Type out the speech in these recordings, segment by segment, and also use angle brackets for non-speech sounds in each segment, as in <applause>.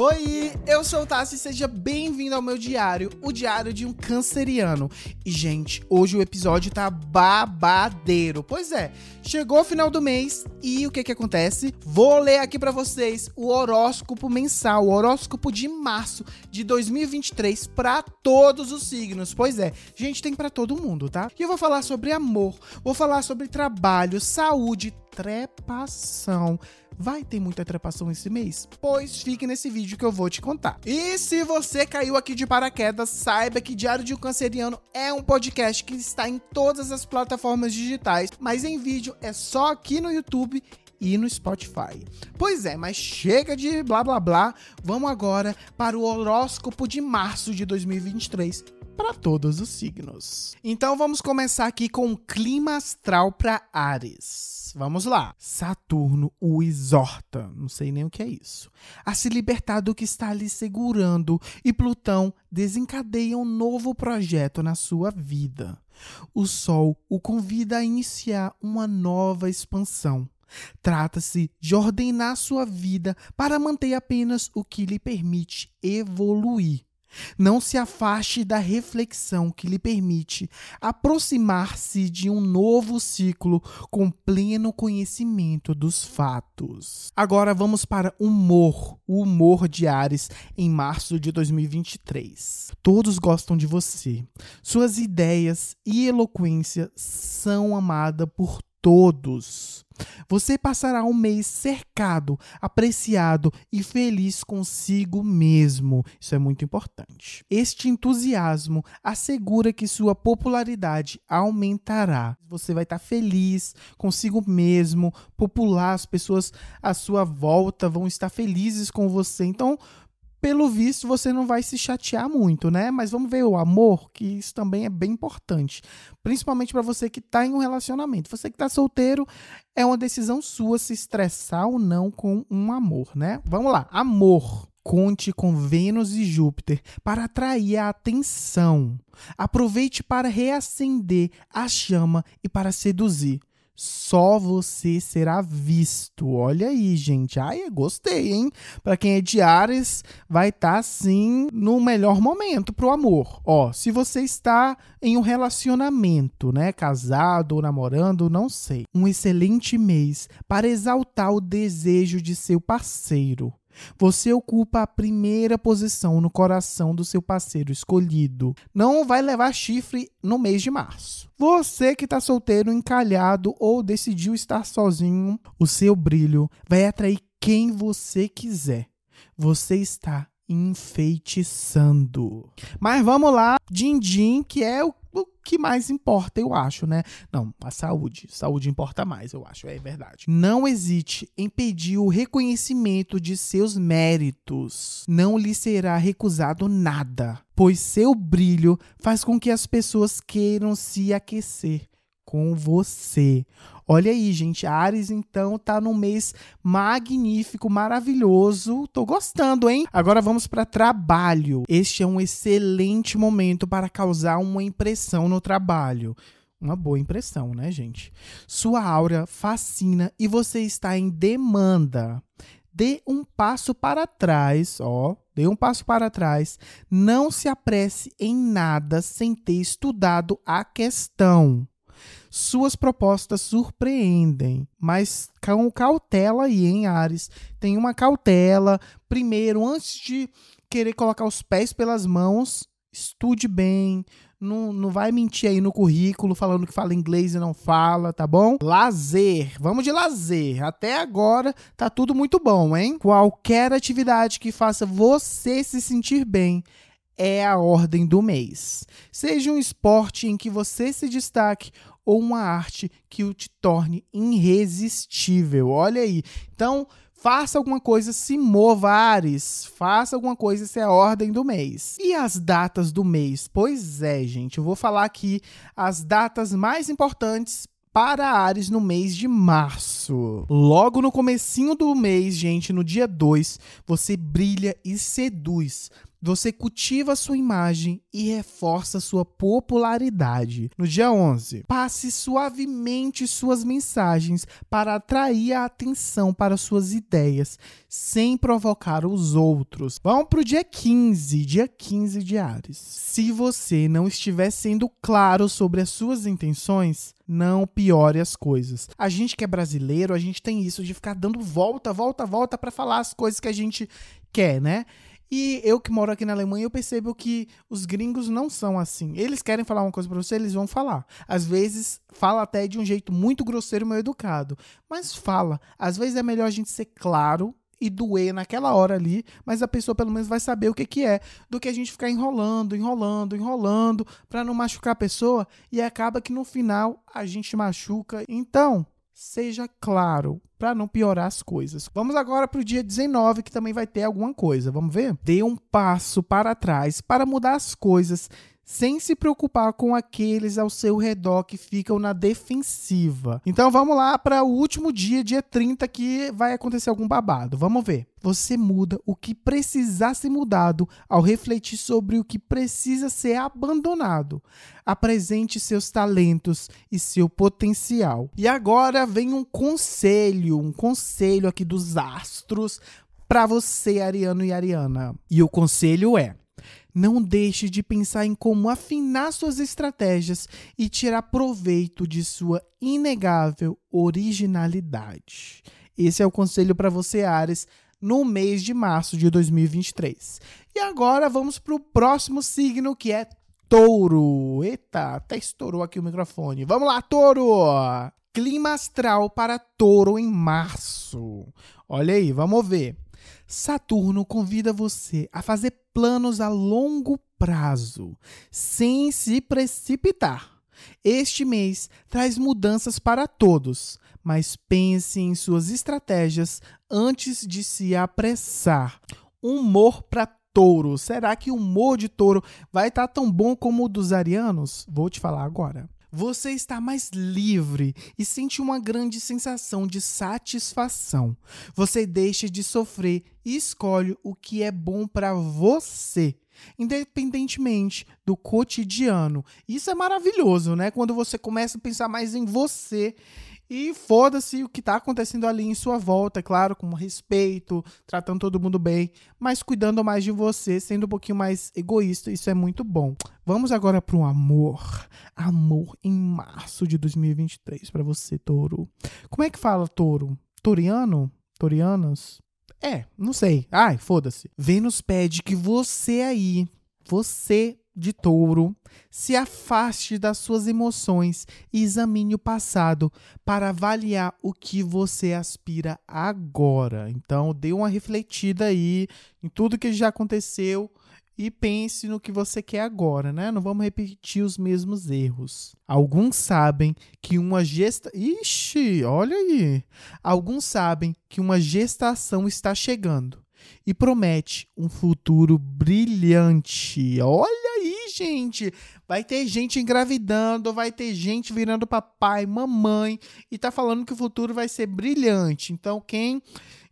Oi, eu sou o Tassi e seja bem-vindo ao meu diário, o diário de um canceriano. E, gente, hoje o episódio tá babadeiro. Pois é, chegou o final do mês e o que que acontece? Vou ler aqui para vocês o horóscopo mensal, o horóscopo de março de 2023 para todos os signos. Pois é, gente, tem para todo mundo, tá? E eu vou falar sobre amor, vou falar sobre trabalho, saúde, trepação. Vai ter muita trepação esse mês? Pois fique nesse vídeo que eu vou te contar. E se você caiu aqui de paraquedas, saiba que Diário de um Canceriano é um podcast que está em todas as plataformas digitais, mas em vídeo é só aqui no YouTube e no Spotify. Pois é, mas chega de blá blá blá. Vamos agora para o horóscopo de março de 2023 para todos os signos. Então vamos começar aqui com o clima astral para Ares. Vamos lá. Saturno o exorta, não sei nem o que é isso, a se libertar do que está lhe segurando e Plutão desencadeia um novo projeto na sua vida. O Sol o convida a iniciar uma nova expansão. Trata-se de ordenar sua vida para manter apenas o que lhe permite evoluir. Não se afaste da reflexão que lhe permite aproximar-se de um novo ciclo com pleno conhecimento dos fatos. Agora vamos para o humor, o humor de Ares em março de 2023. Todos gostam de você. Suas ideias e eloquência são amadas por todos. Você passará um mês cercado, apreciado e feliz consigo mesmo. Isso é muito importante. Este entusiasmo assegura que sua popularidade aumentará. Você vai estar feliz consigo mesmo, popular, as pessoas à sua volta vão estar felizes com você. Então, pelo visto, você não vai se chatear muito, né? Mas vamos ver o amor, que isso também é bem importante. Principalmente para você que está em um relacionamento. Você que está solteiro, é uma decisão sua se estressar ou não com um amor, né? Vamos lá. Amor. Conte com Vênus e Júpiter para atrair a atenção. Aproveite para reacender a chama e para seduzir só você será visto. Olha aí, gente. Ai, gostei, hein? Para quem é de Ares, vai estar tá, assim no melhor momento pro amor. Ó, se você está em um relacionamento, né, casado ou namorando, não sei. Um excelente mês para exaltar o desejo de seu parceiro. Você ocupa a primeira posição no coração do seu parceiro escolhido. Não vai levar chifre no mês de março. Você que está solteiro, encalhado ou decidiu estar sozinho, o seu brilho vai atrair quem você quiser. Você está enfeitiçando. Mas vamos lá, din-din, que é o o que mais importa, eu acho, né? Não, a saúde. Saúde importa mais, eu acho, é verdade. Não hesite em pedir o reconhecimento de seus méritos. Não lhe será recusado nada, pois seu brilho faz com que as pessoas queiram se aquecer com você. Olha aí, gente, Ares então tá num mês magnífico, maravilhoso. Tô gostando, hein? Agora vamos para trabalho. Este é um excelente momento para causar uma impressão no trabalho. Uma boa impressão, né, gente? Sua aura fascina e você está em demanda. Dê um passo para trás, ó, dê um passo para trás. Não se apresse em nada sem ter estudado a questão. Suas propostas surpreendem, mas com cautela aí, hein, Ares? Tem uma cautela. Primeiro, antes de querer colocar os pés pelas mãos, estude bem. Não, não vai mentir aí no currículo falando que fala inglês e não fala, tá bom? Lazer. Vamos de lazer. Até agora tá tudo muito bom, hein? Qualquer atividade que faça você se sentir bem é a ordem do mês. Seja um esporte em que você se destaque ou uma arte que o te torne irresistível. Olha aí. Então, faça alguma coisa, se mova, Ares. Faça alguma coisa, essa é a ordem do mês. E as datas do mês? Pois é, gente, eu vou falar aqui as datas mais importantes para Ares no mês de março. Logo no comecinho do mês, gente, no dia 2, você brilha e seduz Você cultiva sua imagem e reforça sua popularidade. No dia 11, passe suavemente suas mensagens para atrair a atenção para suas ideias, sem provocar os outros. Vamos para o dia 15, dia 15 de Ares. Se você não estiver sendo claro sobre as suas intenções, não piore as coisas. A gente que é brasileiro, a gente tem isso de ficar dando volta, volta, volta para falar as coisas que a gente quer, né? E eu que moro aqui na Alemanha, eu percebo que os gringos não são assim. Eles querem falar uma coisa para você, eles vão falar. Às vezes, fala até de um jeito muito grosseiro, mal educado. Mas fala. Às vezes é melhor a gente ser claro e doer naquela hora ali, mas a pessoa pelo menos vai saber o que, que é, do que a gente ficar enrolando, enrolando, enrolando, para não machucar a pessoa e acaba que no final a gente machuca. Então, seja claro para não piorar as coisas. Vamos agora para o dia 19, que também vai ter alguma coisa. Vamos ver? Dê um passo para trás para mudar as coisas sem se preocupar com aqueles ao seu redor que ficam na defensiva. Então vamos lá para o último dia, dia 30, que vai acontecer algum babado. Vamos ver. Você muda o que precisar ser mudado ao refletir sobre o que precisa ser abandonado. Apresente seus talentos e seu potencial. E agora vem um conselho, um conselho aqui dos astros para você, Ariano e Ariana. E o conselho é: não deixe de pensar em como afinar suas estratégias e tirar proveito de sua inegável originalidade. Esse é o conselho para você, Ares, no mês de março de 2023. E agora vamos para o próximo signo, que é Touro. Eita, até estourou aqui o microfone. Vamos lá, Touro! Clima astral para Touro em março. Olha aí, vamos ver. Saturno convida você a fazer planos a longo prazo, sem se precipitar. Este mês traz mudanças para todos, mas pense em suas estratégias antes de se apressar. Humor para touro. Será que o humor de touro vai estar tão bom como o dos arianos? Vou te falar agora você está mais livre e sente uma grande sensação de satisfação. Você deixa de sofrer e escolhe o que é bom para você, independentemente do cotidiano. Isso é maravilhoso, né? Quando você começa a pensar mais em você e foda-se o que está acontecendo ali em sua volta, é claro, com respeito, tratando todo mundo bem, mas cuidando mais de você, sendo um pouquinho mais egoísta. Isso é muito bom. Vamos agora para o amor. Amor em março de 2023 para você, touro. Como é que fala touro? Toriano? Torianas? É, não sei. Ai, foda-se. Vênus pede que você aí, você de touro, se afaste das suas emoções e examine o passado para avaliar o que você aspira agora. Então, dê uma refletida aí em tudo que já aconteceu e pense no que você quer agora, né? Não vamos repetir os mesmos erros. Alguns sabem que uma gesta. Ixi, olha aí! Alguns sabem que uma gestação está chegando e promete um futuro brilhante. Olha gente. Vai ter gente engravidando, vai ter gente virando papai, mamãe e tá falando que o futuro vai ser brilhante. Então, quem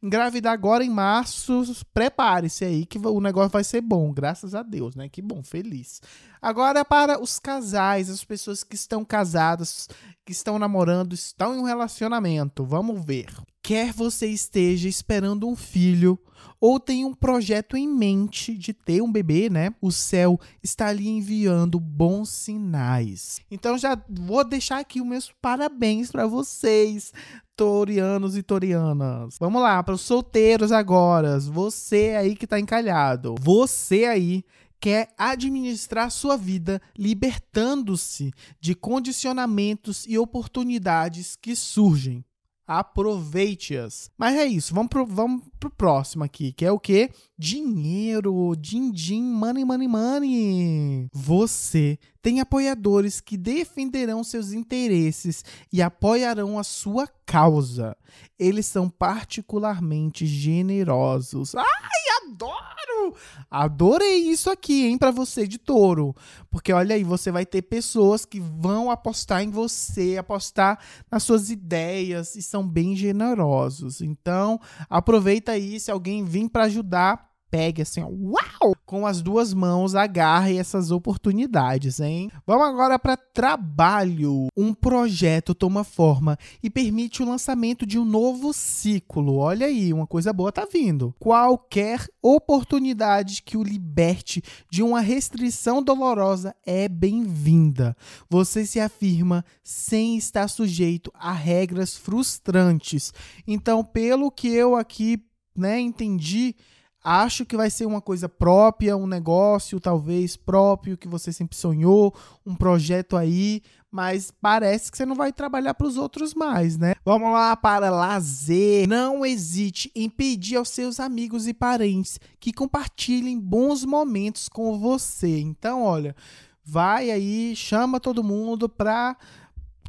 engravidar agora em março, prepare-se aí que o negócio vai ser bom, graças a Deus, né? Que bom, feliz. Agora para os casais, as pessoas que estão casadas, que estão namorando, estão em um relacionamento. Vamos ver. Quer você esteja esperando um filho ou tem um projeto em mente de ter um bebê, né? O céu está ali enviando bons sinais. Então já vou deixar aqui os meus parabéns para vocês, torianos e torianas. Vamos lá, para os solteiros agora. Você aí que está encalhado. Você aí quer administrar sua vida libertando-se de condicionamentos e oportunidades que surgem aproveite-as. Mas é isso, vamos pro, vamos pro próximo aqui, que é o que? Dinheiro, din-din, money, money, money. Você tem apoiadores que defenderão seus interesses e apoiarão a sua causa. Eles são particularmente generosos. Ai, adoro! Adorei isso aqui, hein, para você de touro. Porque olha aí, você vai ter pessoas que vão apostar em você, apostar nas suas ideias e são bem generosos. Então, aproveita aí, se alguém vir para ajudar, pegue assim, ó, uau! Com as duas mãos agarre essas oportunidades, hein? Vamos agora para trabalho. Um projeto toma forma e permite o lançamento de um novo ciclo. Olha aí, uma coisa boa tá vindo. Qualquer oportunidade que o liberte de uma restrição dolorosa é bem-vinda. Você se afirma sem estar sujeito a regras frustrantes. Então, pelo que eu aqui, né, entendi, Acho que vai ser uma coisa própria, um negócio talvez próprio que você sempre sonhou, um projeto aí, mas parece que você não vai trabalhar para os outros mais, né? Vamos lá para lazer. Não hesite em pedir aos seus amigos e parentes que compartilhem bons momentos com você. Então, olha, vai aí, chama todo mundo para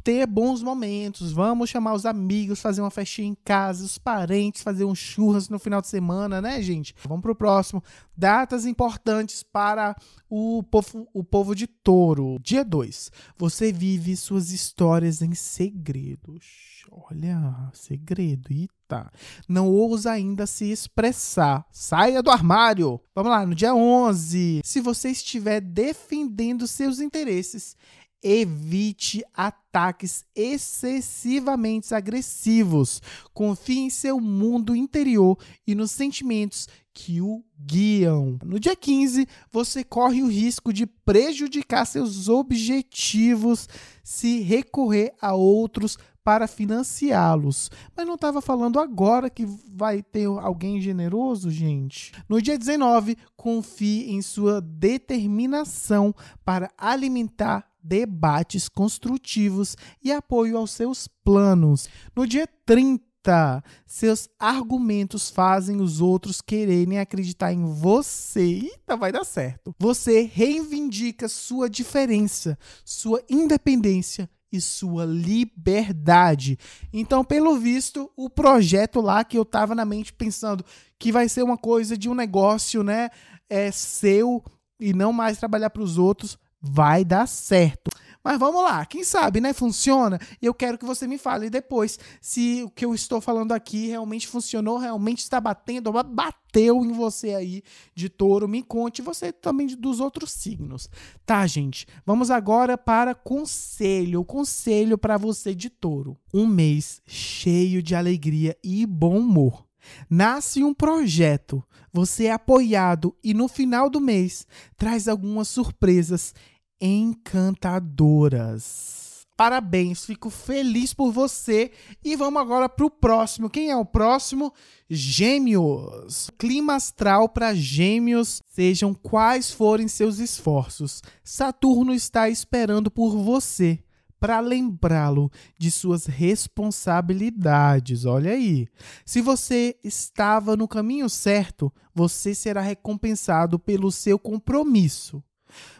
ter bons momentos. Vamos chamar os amigos, fazer uma festinha em casa, os parentes, fazer um churras no final de semana, né, gente? Vamos pro próximo. Datas importantes para o povo, o povo de touro. Dia 2. Você vive suas histórias em segredos. Olha, segredo. Eita. Não ousa ainda se expressar. Saia do armário. Vamos lá, no dia 11. Se você estiver defendendo seus interesses, Evite ataques excessivamente agressivos. Confie em seu mundo interior e nos sentimentos que o guiam. No dia 15, você corre o risco de prejudicar seus objetivos se recorrer a outros para financiá-los. Mas não estava falando agora que vai ter alguém generoso, gente? No dia 19, confie em sua determinação para alimentar debates construtivos e apoio aos seus planos. No dia 30, seus argumentos fazem os outros quererem acreditar em você. Eita, vai dar certo. Você reivindica sua diferença, sua independência e sua liberdade. Então, pelo visto, o projeto lá que eu tava na mente pensando que vai ser uma coisa de um negócio, né, é seu e não mais trabalhar para os outros, vai dar certo. Mas vamos lá, quem sabe, né? Funciona. E eu quero que você me fale depois se o que eu estou falando aqui realmente funcionou, realmente está batendo, bateu em você aí de touro. Me conte você também dos outros signos. Tá, gente? Vamos agora para conselho. Conselho para você de touro. Um mês cheio de alegria e bom humor. Nasce um projeto, você é apoiado e no final do mês traz algumas surpresas encantadoras. Parabéns, fico feliz por você. E vamos agora para o próximo. Quem é o próximo? Gêmeos. Clima astral para Gêmeos, sejam quais forem seus esforços. Saturno está esperando por você para lembrá-lo de suas responsabilidades. Olha aí. Se você estava no caminho certo, você será recompensado pelo seu compromisso.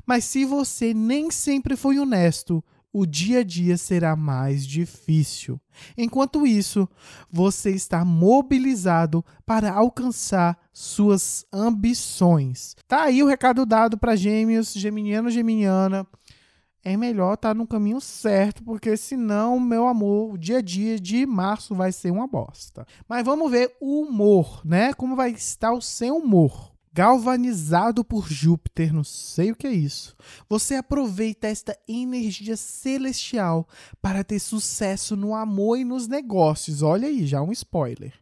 Mas se você nem sempre foi honesto, o dia a dia será mais difícil. Enquanto isso, você está mobilizado para alcançar suas ambições. Tá aí o recado dado para gêmeos, geminiano, geminiana é melhor estar tá no caminho certo, porque senão, meu amor, o dia a dia de março vai ser uma bosta. Mas vamos ver o humor, né? Como vai estar o seu humor galvanizado por Júpiter, não sei o que é isso. Você aproveita esta energia celestial para ter sucesso no amor e nos negócios. Olha aí, já um spoiler.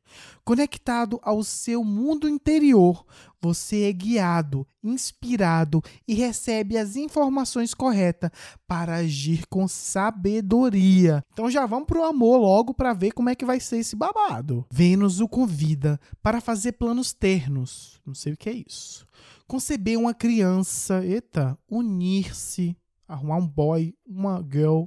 Conectado ao seu mundo interior, você é guiado, inspirado e recebe as informações corretas para agir com sabedoria. Então já vamos pro amor logo para ver como é que vai ser esse babado. Vênus o convida para fazer planos ternos. Não sei o que é isso. Conceber uma criança, eita, unir-se, arrumar um boy, uma girl,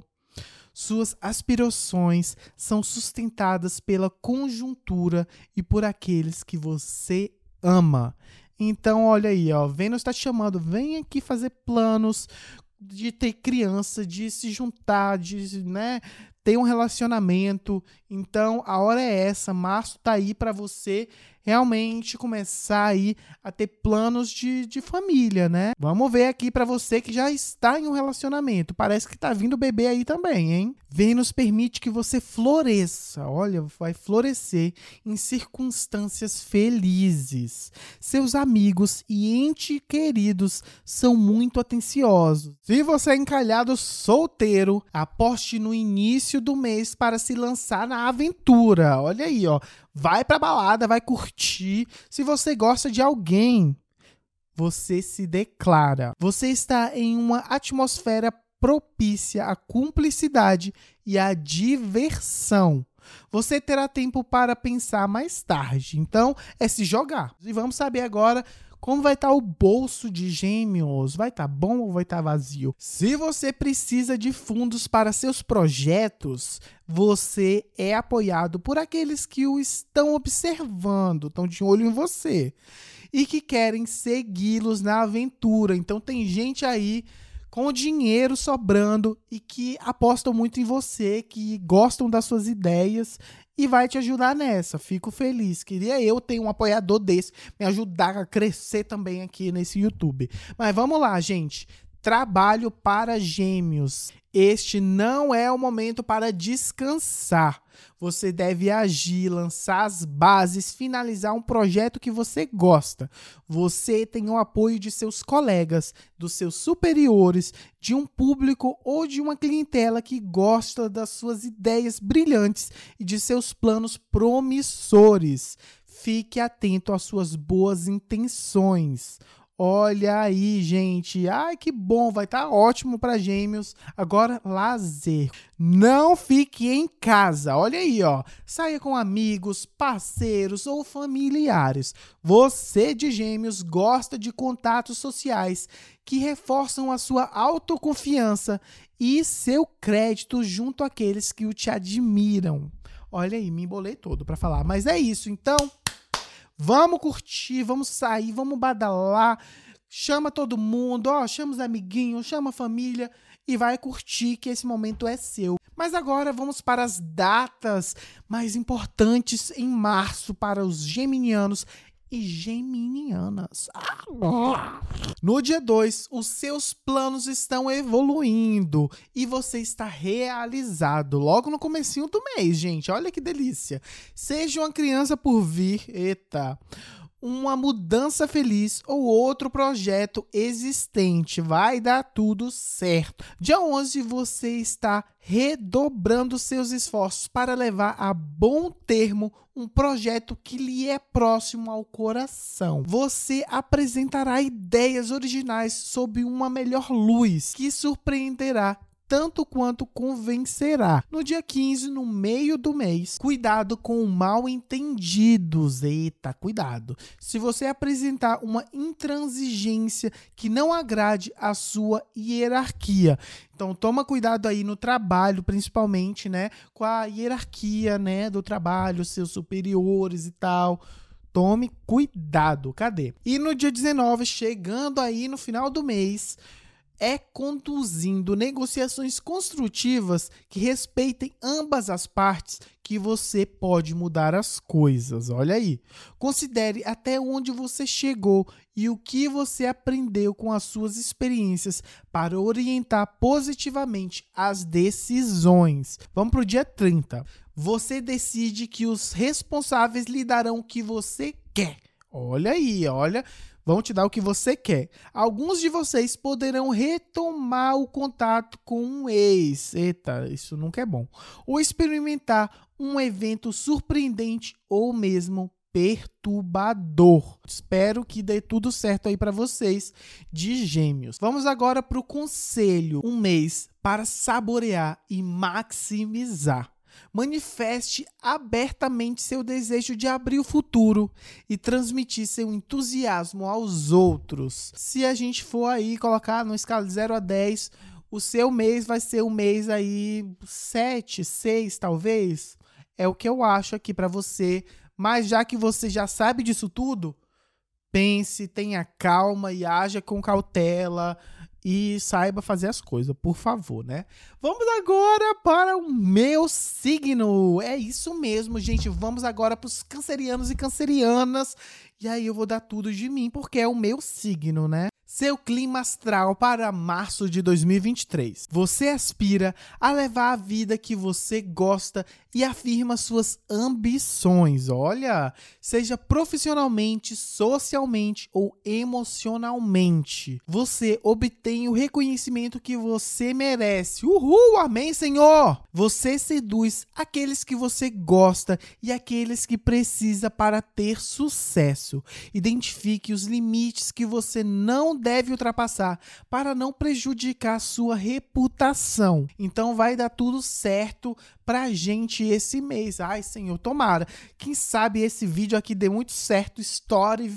suas aspirações são sustentadas pela conjuntura e por aqueles que você ama. Então, olha aí, ó, Vênus está te chamando, vem aqui fazer planos de ter criança, de se juntar, de, né, ter um relacionamento. Então, a hora é essa. Março tá aí para você realmente começar aí a ter planos de, de família, né? Vamos ver aqui para você que já está em um relacionamento. Parece que tá vindo bebê aí também, hein? Vênus permite que você floresça. Olha, vai florescer em circunstâncias felizes. Seus amigos e entes queridos são muito atenciosos. Se você é encalhado solteiro, aposte no início do mês para se lançar na aventura. Olha aí, ó. Vai pra balada, vai curtir. Se você gosta de alguém, você se declara. Você está em uma atmosfera propícia à cumplicidade e à diversão. Você terá tempo para pensar mais tarde. Então, é se jogar. E vamos saber agora como vai estar tá o bolso de gêmeos? Vai estar tá bom ou vai estar tá vazio? Se você precisa de fundos para seus projetos, você é apoiado por aqueles que o estão observando, estão de olho em você e que querem segui-los na aventura. Então tem gente aí com dinheiro sobrando e que apostam muito em você, que gostam das suas ideias e vai te ajudar nessa. Fico feliz. Queria eu ter um apoiador desse, me ajudar a crescer também aqui nesse YouTube. Mas vamos lá, gente. Trabalho para gêmeos. Este não é o momento para descansar. Você deve agir, lançar as bases, finalizar um projeto que você gosta. Você tem o apoio de seus colegas, dos seus superiores, de um público ou de uma clientela que gosta das suas ideias brilhantes e de seus planos promissores. Fique atento às suas boas intenções. Olha aí, gente. Ai, que bom, vai estar tá ótimo para gêmeos. Agora, lazer. Não fique em casa. Olha aí, ó. Saia com amigos, parceiros ou familiares. Você de gêmeos gosta de contatos sociais que reforçam a sua autoconfiança e seu crédito junto àqueles que o te admiram. Olha aí, me embolei todo para falar, mas é isso. Então, Vamos curtir, vamos sair, vamos badalar. Chama todo mundo, ó, chama os amiguinhos, chama a família e vai curtir que esse momento é seu. Mas agora vamos para as datas mais importantes em março para os geminianos e geminianas. No dia 2, os seus planos estão evoluindo e você está realizado logo no comecinho do mês, gente. Olha que delícia. Seja uma criança por vir, eita uma mudança feliz ou outro projeto existente. Vai dar tudo certo. Dia 11 você está redobrando seus esforços para levar a bom termo um projeto que lhe é próximo ao coração. Você apresentará ideias originais sob uma melhor luz que surpreenderá tanto quanto convencerá. No dia 15, no meio do mês, cuidado com mal entendidos. Eita, cuidado. Se você apresentar uma intransigência que não agrade a sua hierarquia. Então toma cuidado aí no trabalho, principalmente, né, com a hierarquia, né, do trabalho, seus superiores e tal. Tome cuidado. Cadê? E no dia 19, chegando aí no final do mês, é conduzindo negociações construtivas que respeitem ambas as partes que você pode mudar as coisas. Olha aí. Considere até onde você chegou e o que você aprendeu com as suas experiências para orientar positivamente as decisões. Vamos para o dia 30. Você decide que os responsáveis lhe darão o que você quer. Olha aí, olha vão te dar o que você quer. Alguns de vocês poderão retomar o contato com um ex. Eita, isso nunca é bom. Ou experimentar um evento surpreendente ou mesmo perturbador. Espero que dê tudo certo aí para vocês de Gêmeos. Vamos agora para o conselho, um mês para saborear e maximizar. Manifeste abertamente seu desejo de abrir o futuro e transmitir seu entusiasmo aos outros. Se a gente for aí colocar no escala de 0 a 10, o seu mês vai ser um mês aí 7, 6 talvez. É o que eu acho aqui para você. Mas já que você já sabe disso tudo, pense, tenha calma e haja com cautela e saiba fazer as coisas, por favor, né? Vamos agora para o meu signo. É isso mesmo, gente. Vamos agora para os cancerianos e cancerianas. E aí eu vou dar tudo de mim, porque é o meu signo, né? Seu clima astral para março de 2023. Você aspira a levar a vida que você gosta e afirma suas ambições. Olha, seja profissionalmente, socialmente ou emocionalmente. Você obtém o reconhecimento que você merece. Uhul, amém, Senhor! Você seduz aqueles que você gosta e aqueles que precisa para ter sucesso. Identifique os limites que você não deve ultrapassar para não prejudicar sua reputação. Então vai dar tudo certo pra gente esse mês. Ai, Senhor, tomara. Quem sabe esse vídeo aqui dê muito certo, história e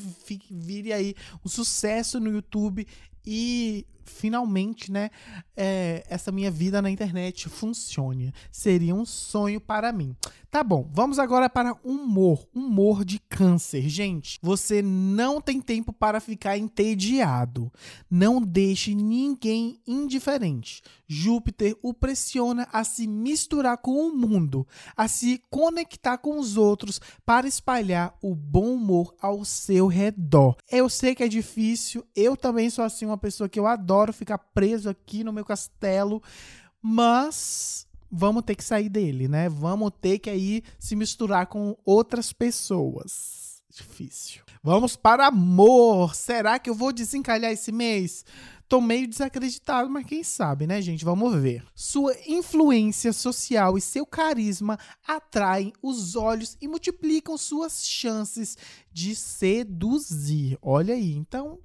vire aí um sucesso no YouTube e finalmente, né, é, essa minha vida na internet funcione. Seria um sonho para mim. Tá bom, vamos agora para humor. Humor de câncer. Gente, você não tem tempo para ficar entediado. Não deixe ninguém indiferente. Júpiter o pressiona a se misturar com o mundo, a se conectar com os outros para espalhar o bom humor ao seu redor. Eu sei que é difícil, eu também sou assim uma pessoa que eu adoro ficar preso aqui no meu castelo, mas vamos ter que sair dele, né? Vamos ter que aí se misturar com outras pessoas. Difícil. Vamos para amor. Será que eu vou desencalhar esse mês? Tô meio desacreditado, mas quem sabe, né, gente? Vamos ver. Sua influência social e seu carisma atraem os olhos e multiplicam suas chances de seduzir. Olha aí. Então,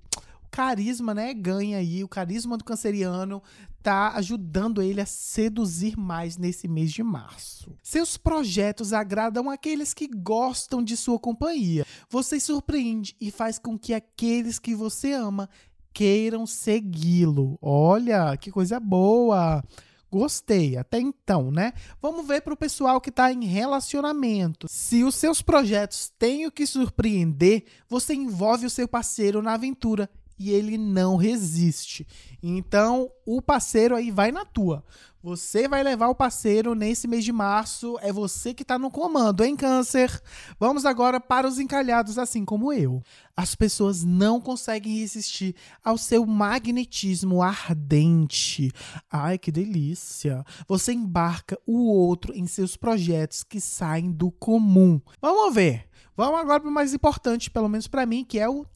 carisma, né, ganha aí, o carisma do canceriano tá ajudando ele a seduzir mais nesse mês de março. Seus projetos agradam aqueles que gostam de sua companhia. Você surpreende e faz com que aqueles que você ama queiram segui-lo. Olha, que coisa boa! Gostei, até então, né? Vamos ver para o pessoal que está em relacionamento. Se os seus projetos têm o que surpreender, você envolve o seu parceiro na aventura e ele não resiste. Então, o parceiro aí vai na tua. Você vai levar o parceiro nesse mês de março, é você que está no comando, hein, Câncer? Vamos agora para os encalhados, assim como eu. As pessoas não conseguem resistir ao seu magnetismo ardente. Ai, que delícia! Você embarca o outro em seus projetos que saem do comum. Vamos ver. Vamos agora para o mais importante, pelo menos para mim, que é o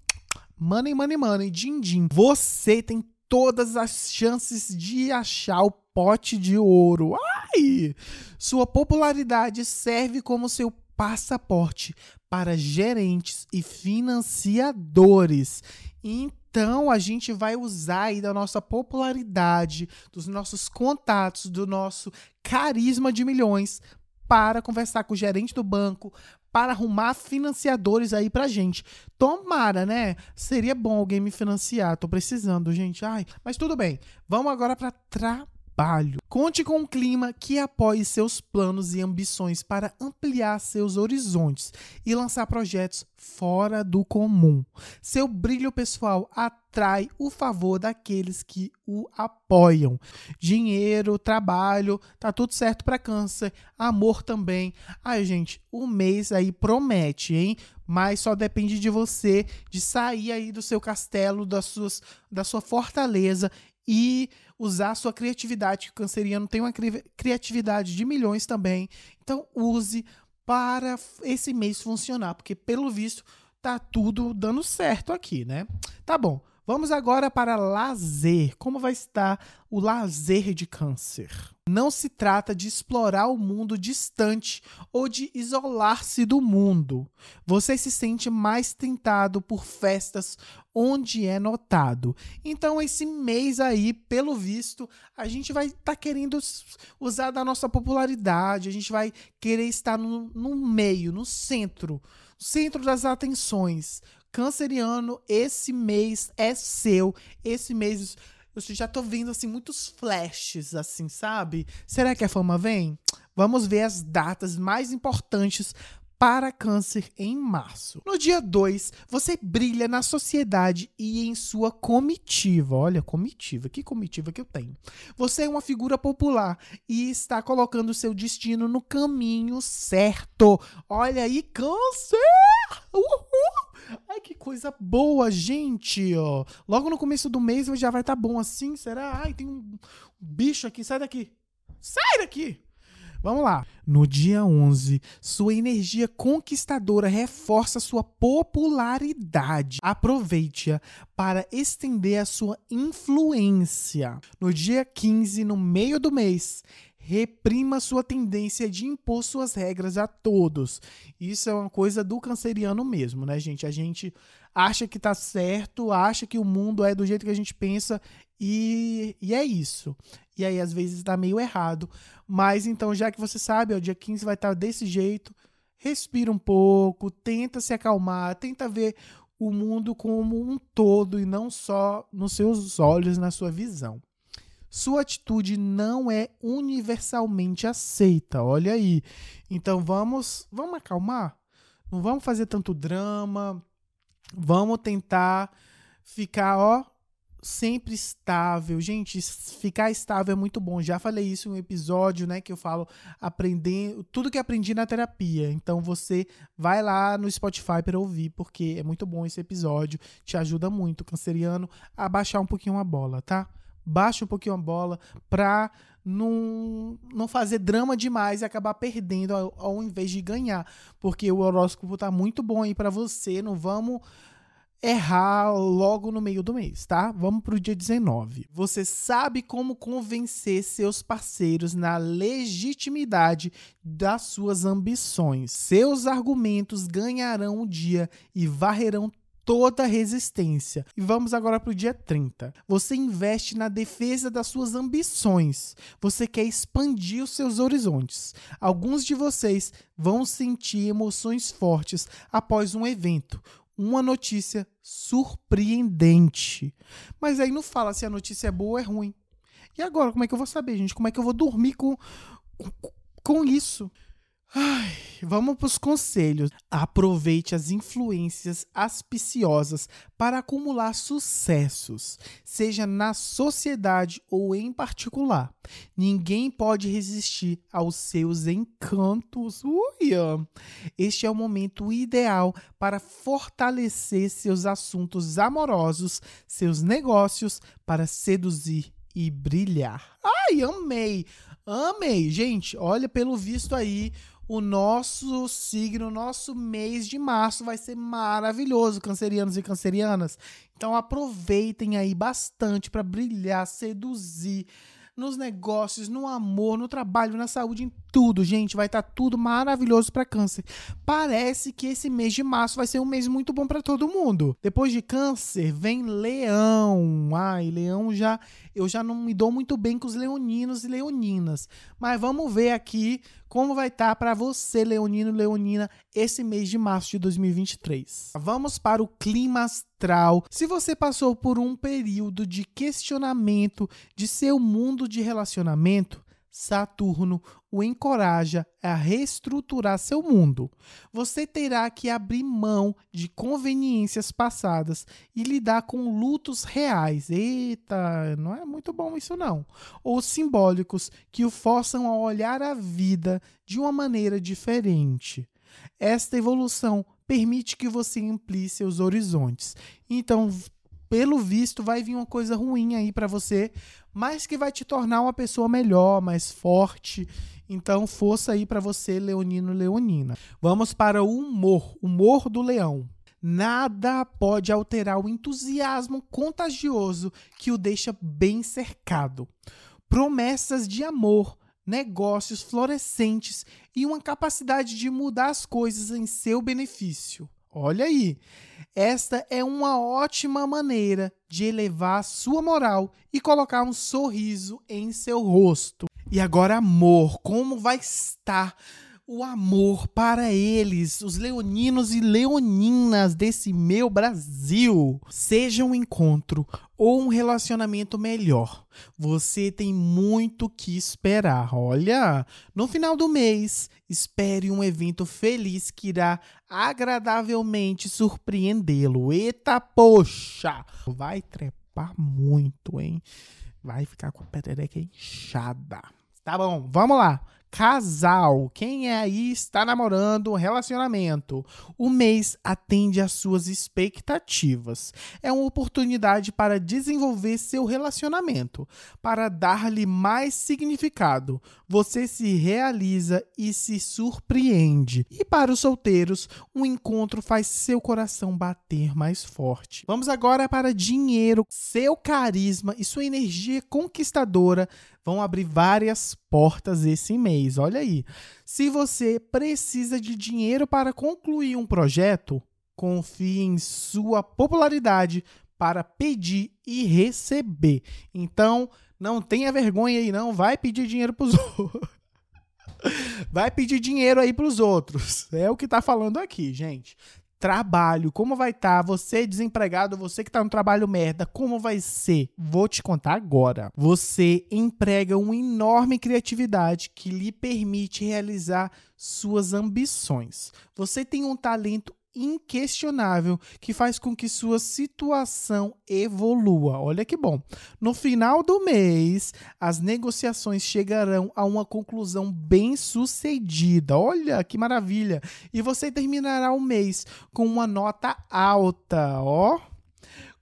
Money, money, money, din, din. Você tem todas as chances de achar o pote de ouro. Ai! Sua popularidade serve como seu passaporte para gerentes e financiadores. Então a gente vai usar aí da nossa popularidade, dos nossos contatos, do nosso carisma de milhões para conversar com o gerente do banco, para arrumar financiadores aí pra gente. Tomara, né? Seria bom alguém me financiar. Tô precisando, gente. Ai, mas tudo bem. Vamos agora para trabalho. Conte com um clima que apoie seus planos e ambições para ampliar seus horizontes e lançar projetos fora do comum. Seu brilho pessoal atrai o favor daqueles que o apoiam. Dinheiro, trabalho, tá tudo certo para câncer, amor também. Ai, gente, o mês aí promete, hein? Mas só depende de você de sair aí do seu castelo, das suas, da sua fortaleza e usar a sua criatividade, que o canceriano tem uma cri criatividade de milhões também. Então use para esse mês funcionar, porque pelo visto tá tudo dando certo aqui, né? Tá bom. Vamos agora para lazer. Como vai estar o lazer de câncer? Não se trata de explorar o mundo distante ou de isolar-se do mundo. Você se sente mais tentado por festas onde é notado. Então, esse mês aí, pelo visto, a gente vai estar tá querendo usar da nossa popularidade, a gente vai querer estar no, no meio, no centro, centro das atenções canceriano, esse mês é seu. Esse mês eu já tô vendo assim muitos flashes assim, sabe? Será que a fama vem? Vamos ver as datas mais importantes para Câncer em março. No dia 2, você brilha na sociedade e em sua comitiva. Olha, comitiva, que comitiva que eu tenho. Você é uma figura popular e está colocando seu destino no caminho certo. Olha aí, Câncer! Uhul! Ai, que coisa boa, gente! Ó. Logo no começo do mês já vai estar tá bom assim, será? Ai, tem um bicho aqui, sai daqui! Sai daqui! Vamos lá. No dia 11, sua energia conquistadora reforça sua popularidade. Aproveite-a para estender a sua influência. No dia 15, no meio do mês, reprima sua tendência de impor suas regras a todos. Isso é uma coisa do canceriano mesmo, né, gente? A gente acha que tá certo, acha que o mundo é do jeito que a gente pensa e, e é isso. E aí, às vezes, dá meio errado. Mas então, já que você sabe, o dia 15 vai estar desse jeito, respira um pouco, tenta se acalmar, tenta ver o mundo como um todo e não só nos seus olhos, na sua visão. Sua atitude não é universalmente aceita, olha aí. Então vamos, vamos acalmar. Não vamos fazer tanto drama. Vamos tentar ficar, ó, sempre estável. Gente, ficar estável é muito bom. Já falei isso em um episódio, né, que eu falo aprender tudo que aprendi na terapia. Então você vai lá no Spotify para ouvir, porque é muito bom esse episódio, te ajuda muito, canceriano, a baixar um pouquinho a bola, tá? Baixa um pouquinho a bola pra não, não fazer drama demais e acabar perdendo ao, ao invés de ganhar. Porque o horóscopo tá muito bom aí para você, não vamos errar logo no meio do mês, tá? Vamos pro dia 19. Você sabe como convencer seus parceiros na legitimidade das suas ambições. Seus argumentos ganharão o dia e varrerão toda resistência. E vamos agora para o dia 30. Você investe na defesa das suas ambições. Você quer expandir os seus horizontes. Alguns de vocês vão sentir emoções fortes após um evento, uma notícia surpreendente. Mas aí não fala se a notícia é boa ou é ruim. E agora, como é que eu vou saber, gente? Como é que eu vou dormir com, com isso? Ai, vamos para os conselhos. Aproveite as influências auspiciosas para acumular sucessos, seja na sociedade ou em particular. Ninguém pode resistir aos seus encantos. Uia. Este é o momento ideal para fortalecer seus assuntos amorosos, seus negócios, para seduzir e brilhar. Ai, amei! Amei! Gente, olha pelo visto aí o nosso signo, o nosso mês de março vai ser maravilhoso, cancerianos e cancerianas. Então aproveitem aí bastante para brilhar, seduzir nos negócios, no amor, no trabalho, na saúde, em tudo, gente. Vai estar tá tudo maravilhoso para câncer. Parece que esse mês de março vai ser um mês muito bom para todo mundo. Depois de câncer, vem leão. Ai, leão já. Eu já não me dou muito bem com os leoninos e leoninas. Mas vamos ver aqui como vai estar tá para você, leonino e leonina, esse mês de março de 2023. Vamos para o clima Se você passou por um período de questionamento de seu mundo de relacionamento, Saturno o encoraja a reestruturar seu mundo. Você terá que abrir mão de conveniências passadas e lidar com lutos reais. Eita, não é muito bom isso não. Ou simbólicos que o forçam a olhar a vida de uma maneira diferente. Esta evolução permite que você amplie seus horizontes. Então, pelo visto, vai vir uma coisa ruim aí para você, mas que vai te tornar uma pessoa melhor, mais forte. Então, força aí para você, leonino leonina. Vamos para o humor, humor do leão. Nada pode alterar o entusiasmo contagioso que o deixa bem cercado. Promessas de amor, negócios florescentes e uma capacidade de mudar as coisas em seu benefício. Olha aí. Esta é uma ótima maneira de elevar sua moral e colocar um sorriso em seu rosto. E agora, amor, como vai estar o amor para eles, os leoninos e leoninas desse meu Brasil. Seja um encontro ou um relacionamento melhor, você tem muito que esperar. Olha, no final do mês, espere um evento feliz que irá agradavelmente surpreendê-lo. Eita, poxa! Vai trepar muito, hein? Vai ficar com a petereca inchada. Tá bom, vamos lá. Casal, quem é aí está namorando um relacionamento? O mês atende às suas expectativas. É uma oportunidade para desenvolver seu relacionamento, para dar-lhe mais significado. Você se realiza e se surpreende. E para os solteiros, um encontro faz seu coração bater mais forte. Vamos agora para dinheiro. Seu carisma e sua energia conquistadora vão abrir várias portas esse mês. Olha aí. Se você precisa de dinheiro para concluir um projeto, confie em sua popularidade para pedir e receber. Então, não tenha vergonha aí não, vai pedir dinheiro para os <laughs> outros. Vai pedir dinheiro aí para os outros. É o que está falando aqui, gente trabalho, como vai estar? Tá? Você desempregado, você que está no trabalho merda, como vai ser? Vou te contar agora. Você emprega uma enorme criatividade que lhe permite realizar suas ambições. Você tem um talento inquestionável que faz com que sua situação evolua. Olha que bom. No final do mês, as negociações chegarão a uma conclusão bem sucedida. Olha que maravilha! E você terminará o mês com uma nota alta, ó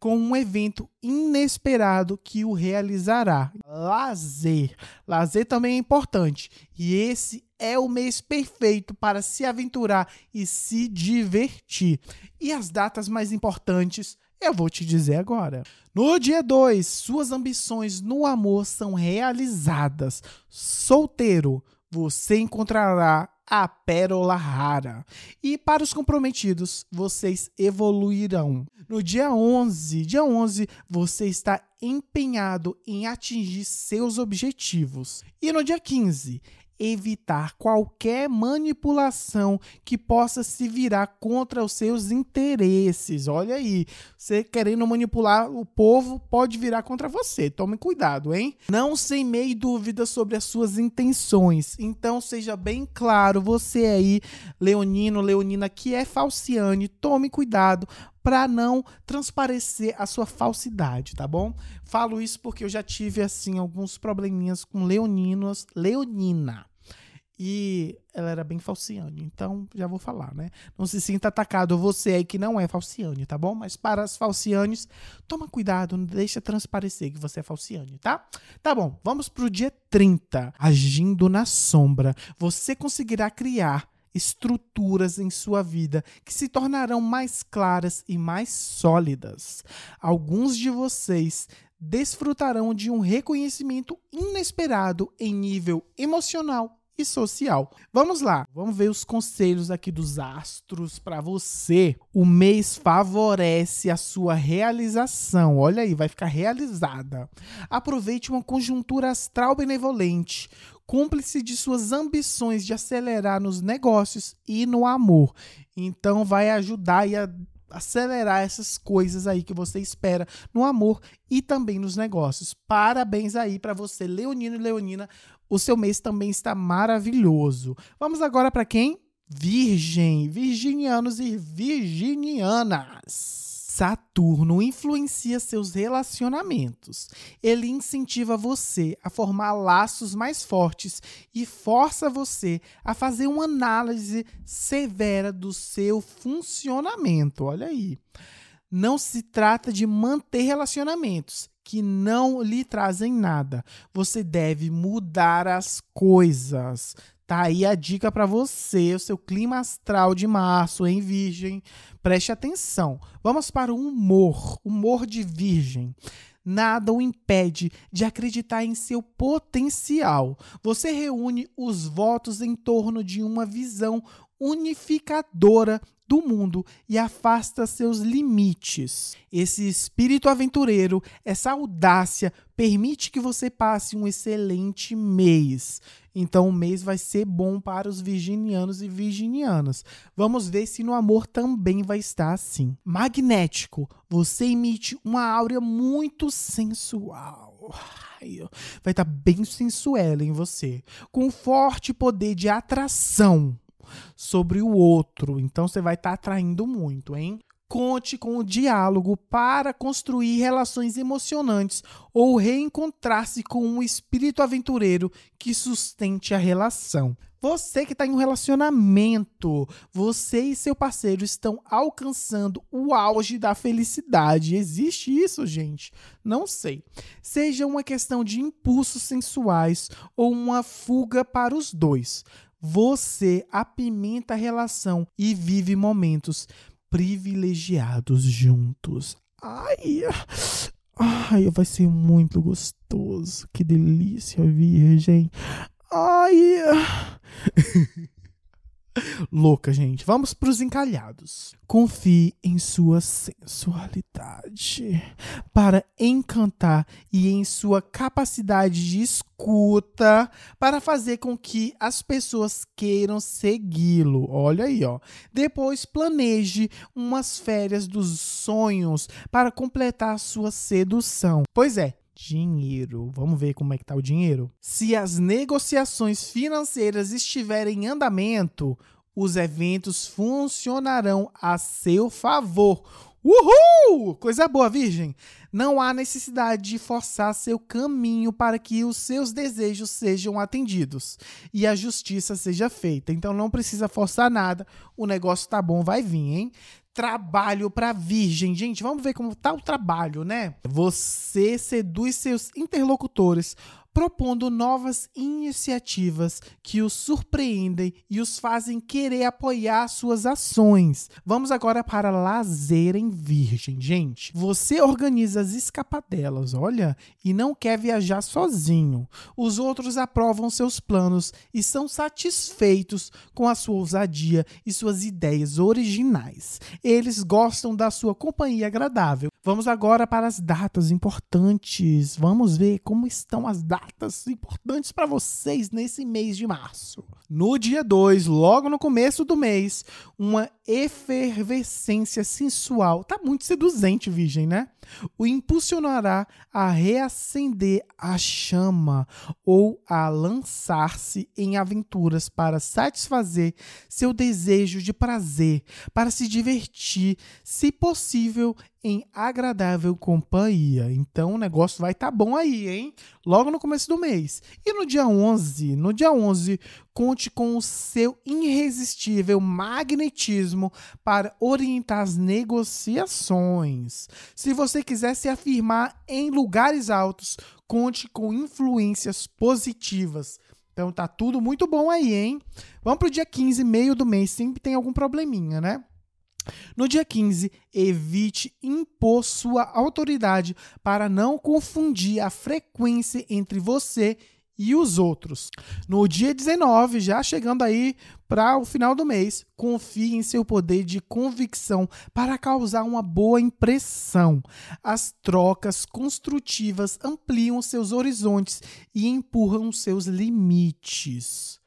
com um evento inesperado que o realizará. Lazer. Lazer também é importante. E esse é o mês perfeito para se aventurar e se divertir. E as datas mais importantes eu vou te dizer agora. No dia 2, suas ambições no amor são realizadas. Solteiro, você encontrará a pérola rara. E para os comprometidos, vocês evoluirão. No dia 11, dia 11, você está empenhado em atingir seus objetivos. E no dia 15, evitar qualquer manipulação que possa se virar contra os seus interesses. Olha aí, você querendo manipular o povo pode virar contra você. Tome cuidado, hein? Não semeie dúvidas sobre as suas intenções. Então seja bem claro, você aí, leonino, leonina que é falciane, tome cuidado para não transparecer a sua falsidade, tá bom? Falo isso porque eu já tive assim alguns probleminhas com leoninos, leonina e ela era bem falciane. Então, já vou falar, né? Não se sinta atacado você aí que não é falciane, tá bom? Mas para as falcianes, toma cuidado, não deixa transparecer que você é falciane, tá? Tá bom, vamos pro dia 30. Agindo na sombra, você conseguirá criar estruturas em sua vida que se tornarão mais claras e mais sólidas. Alguns de vocês desfrutarão de um reconhecimento inesperado em nível emocional e social. Vamos lá, vamos ver os conselhos aqui dos astros para você. O mês favorece a sua realização. Olha aí, vai ficar realizada. Aproveite uma conjuntura astral benevolente, cúmplice de suas ambições de acelerar nos negócios e no amor. Então vai ajudar e a acelerar essas coisas aí que você espera no amor e também nos negócios. Parabéns aí para você, Leonino e Leonina o seu mês também está maravilhoso. Vamos agora para quem? Virgem, virginianos e virginianas. Saturno influencia seus relacionamentos. Ele incentiva você a formar laços mais fortes e força você a fazer uma análise severa do seu funcionamento. Olha aí. Não se trata de manter relacionamentos, que não lhe trazem nada. Você deve mudar as coisas. Tá aí a dica para você, o seu clima astral de março em Virgem. Preste atenção. Vamos para o humor, humor de Virgem. Nada o impede de acreditar em seu potencial. Você reúne os votos em torno de uma visão unificadora do mundo e afasta seus limites. Esse espírito aventureiro, essa audácia, permite que você passe um excelente mês. Então o mês vai ser bom para os virginianos e virginianas. Vamos ver se no amor também vai estar assim. Magnético, você emite uma áurea muito sensual. Vai estar bem sensuela em você, com forte poder de atração sobre o outro. Então você vai estar atraindo muito, hein? Conte com o diálogo para construir relações emocionantes ou reencontrar-se com um espírito aventureiro que sustente a relação. Você que está em um relacionamento, você e seu parceiro estão alcançando o auge da felicidade. Existe isso, gente? Não sei. Seja uma questão de impulsos sensuais ou uma fuga para os dois. Você apimenta a relação e vive momentos privilegiados juntos. Ai, ai, vai ser muito gostoso. Que delícia, virgem. Ai. <laughs> Louca, gente. Vamos para os encalhados. Confie em sua sensualidade para encantar e em sua capacidade de escuta para fazer com que as pessoas queiram segui-lo. Olha aí, ó. Depois planeje umas férias dos sonhos para completar sua sedução. Pois é, dinheiro. Vamos ver como é que tá o dinheiro. Se as negociações financeiras estiverem em andamento, os eventos funcionarão a seu favor. Uhul! Coisa boa, Virgem! Não há necessidade de forçar seu caminho para que os seus desejos sejam atendidos e a justiça seja feita. Então não precisa forçar nada, o negócio tá bom, vai vir, hein? Trabalho para virgem. Gente, vamos ver como tá o trabalho, né? Você seduz seus interlocutores propondo novas iniciativas que os surpreendem e os fazem querer apoiar suas ações. Vamos agora para lazer em virgem, gente. Você organiza as escapadelas, olha, e não quer viajar sozinho. Os outros aprovam seus planos e são satisfeitos com a sua ousadia e suas ideias originais. Eles gostam da sua companhia agradável. Vamos agora para as datas importantes. Vamos ver como estão as datas datas importantes para vocês nesse mês de março. No dia 2, logo no começo do mês, uma efervescência sensual. Tá muito seduzente, virgem, né? O impulsionará a reacender a chama ou a lançar-se em aventuras para satisfazer seu desejo de prazer, para se divertir, se possível, em agradável companhia. Então o negócio vai estar tá bom aí, hein? Logo no começo do mês. E no dia 11, no dia 11, conte com o seu irresistível magnetismo para orientar as negociações. Se você quiser se afirmar em lugares altos, conte com influências positivas. Então tá tudo muito bom aí, hein? Vamos pro dia 15, meio do mês, sempre tem algum probleminha, né? No dia 15, evite impor sua autoridade para não confundir a frequência entre você e os outros. No dia 19, já chegando aí para o final do mês, confie em seu poder de convicção para causar uma boa impressão. As trocas construtivas ampliam seus horizontes e empurram seus limites.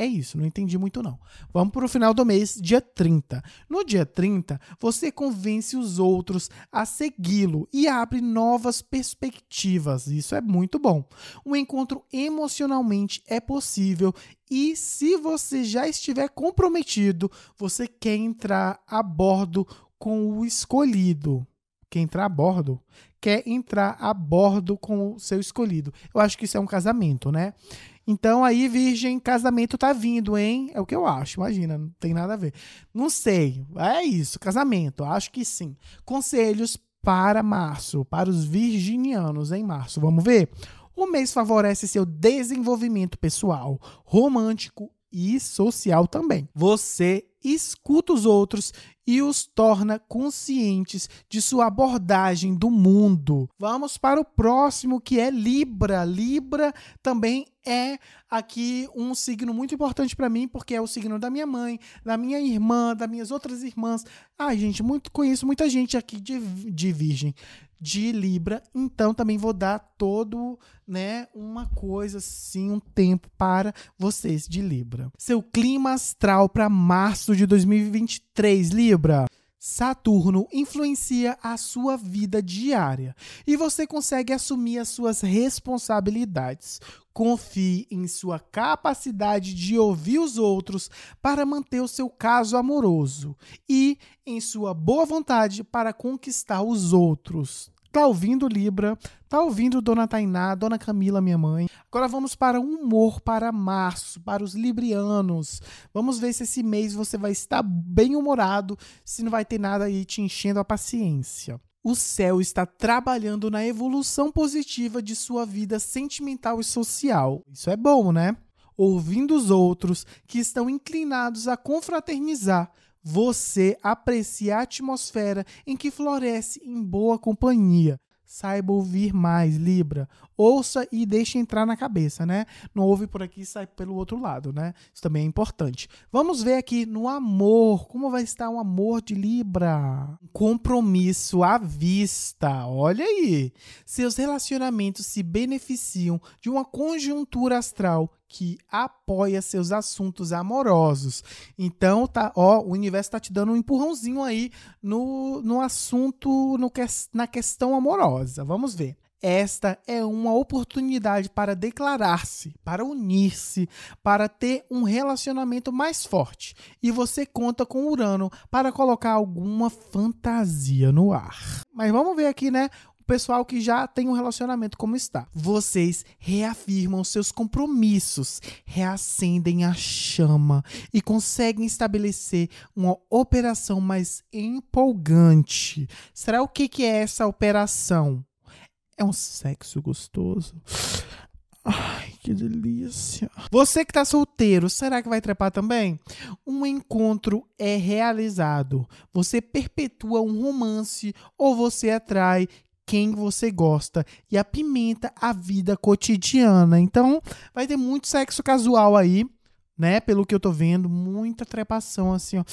É isso, não entendi muito não. Vamos para o final do mês, dia 30. No dia 30, você convence os outros a segui-lo e abre novas perspectivas. Isso é muito bom. Um encontro emocionalmente é possível e se você já estiver comprometido, você quer entrar a bordo com o escolhido. Quer entrar a bordo? Quer entrar a bordo com o seu escolhido. Eu acho que isso é um casamento, né? Então aí, virgem, casamento tá vindo, hein? É o que eu acho. Imagina, não tem nada a ver. Não sei. É isso, casamento. Acho que sim. Conselhos para março, para os virginianos em março. Vamos ver? O mês favorece seu desenvolvimento pessoal, romântico e social também. Você escuta os outros e os torna conscientes de sua abordagem do mundo. Vamos para o próximo que é Libra. Libra também é aqui um signo muito importante para mim, porque é o signo da minha mãe, da minha irmã, das minhas outras irmãs. Ai, gente, muito conheço muita gente aqui de, de Virgem de Libra, então também vou dar todo, né, uma coisa assim, um tempo para vocês de Libra. Seu clima astral para março de 2023, Libra. Saturno influencia a sua vida diária e você consegue assumir as suas responsabilidades. Confie em sua capacidade de ouvir os outros para manter o seu caso amoroso e em sua boa vontade para conquistar os outros. Tá ouvindo Libra? Tá ouvindo Dona Tainá, Dona Camila, minha mãe? Agora vamos para o humor para março, para os librianos. Vamos ver se esse mês você vai estar bem humorado, se não vai ter nada aí te enchendo a paciência. O céu está trabalhando na evolução positiva de sua vida sentimental e social. Isso é bom, né? Ouvindo os outros que estão inclinados a confraternizar, você aprecia a atmosfera em que floresce em boa companhia. Saiba ouvir mais, Libra. Ouça e deixe entrar na cabeça, né? Não ouve por aqui e sai pelo outro lado, né? Isso também é importante. Vamos ver aqui no amor. Como vai estar o amor de Libra? Compromisso à vista. Olha aí. Seus relacionamentos se beneficiam de uma conjuntura astral que apoia seus assuntos amorosos. Então, tá, ó, o universo tá te dando um empurrãozinho aí no, no assunto, no, na questão amorosa. Vamos ver. Esta é uma oportunidade para declarar-se, para unir-se, para ter um relacionamento mais forte. E você conta com Urano para colocar alguma fantasia no ar. Mas vamos ver aqui, né? Pessoal que já tem um relacionamento como está. Vocês reafirmam seus compromissos, reacendem a chama e conseguem estabelecer uma operação mais empolgante. Será o que, que é essa operação? É um sexo gostoso. Ai, que delícia. Você que tá solteiro, será que vai trepar também? Um encontro é realizado. Você perpetua um romance ou você atrai quem você gosta e apimenta a vida cotidiana. Então, vai ter muito sexo casual aí, né? Pelo que eu tô vendo, muita trepação assim, ó,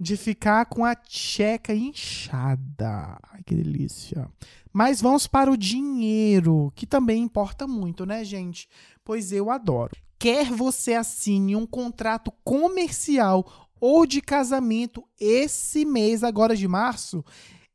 de ficar com a tcheca inchada. Ai, que delícia. Mas vamos para o dinheiro, que também importa muito, né, gente? Pois eu adoro. Quer você assine um contrato comercial ou de casamento esse mês agora de março,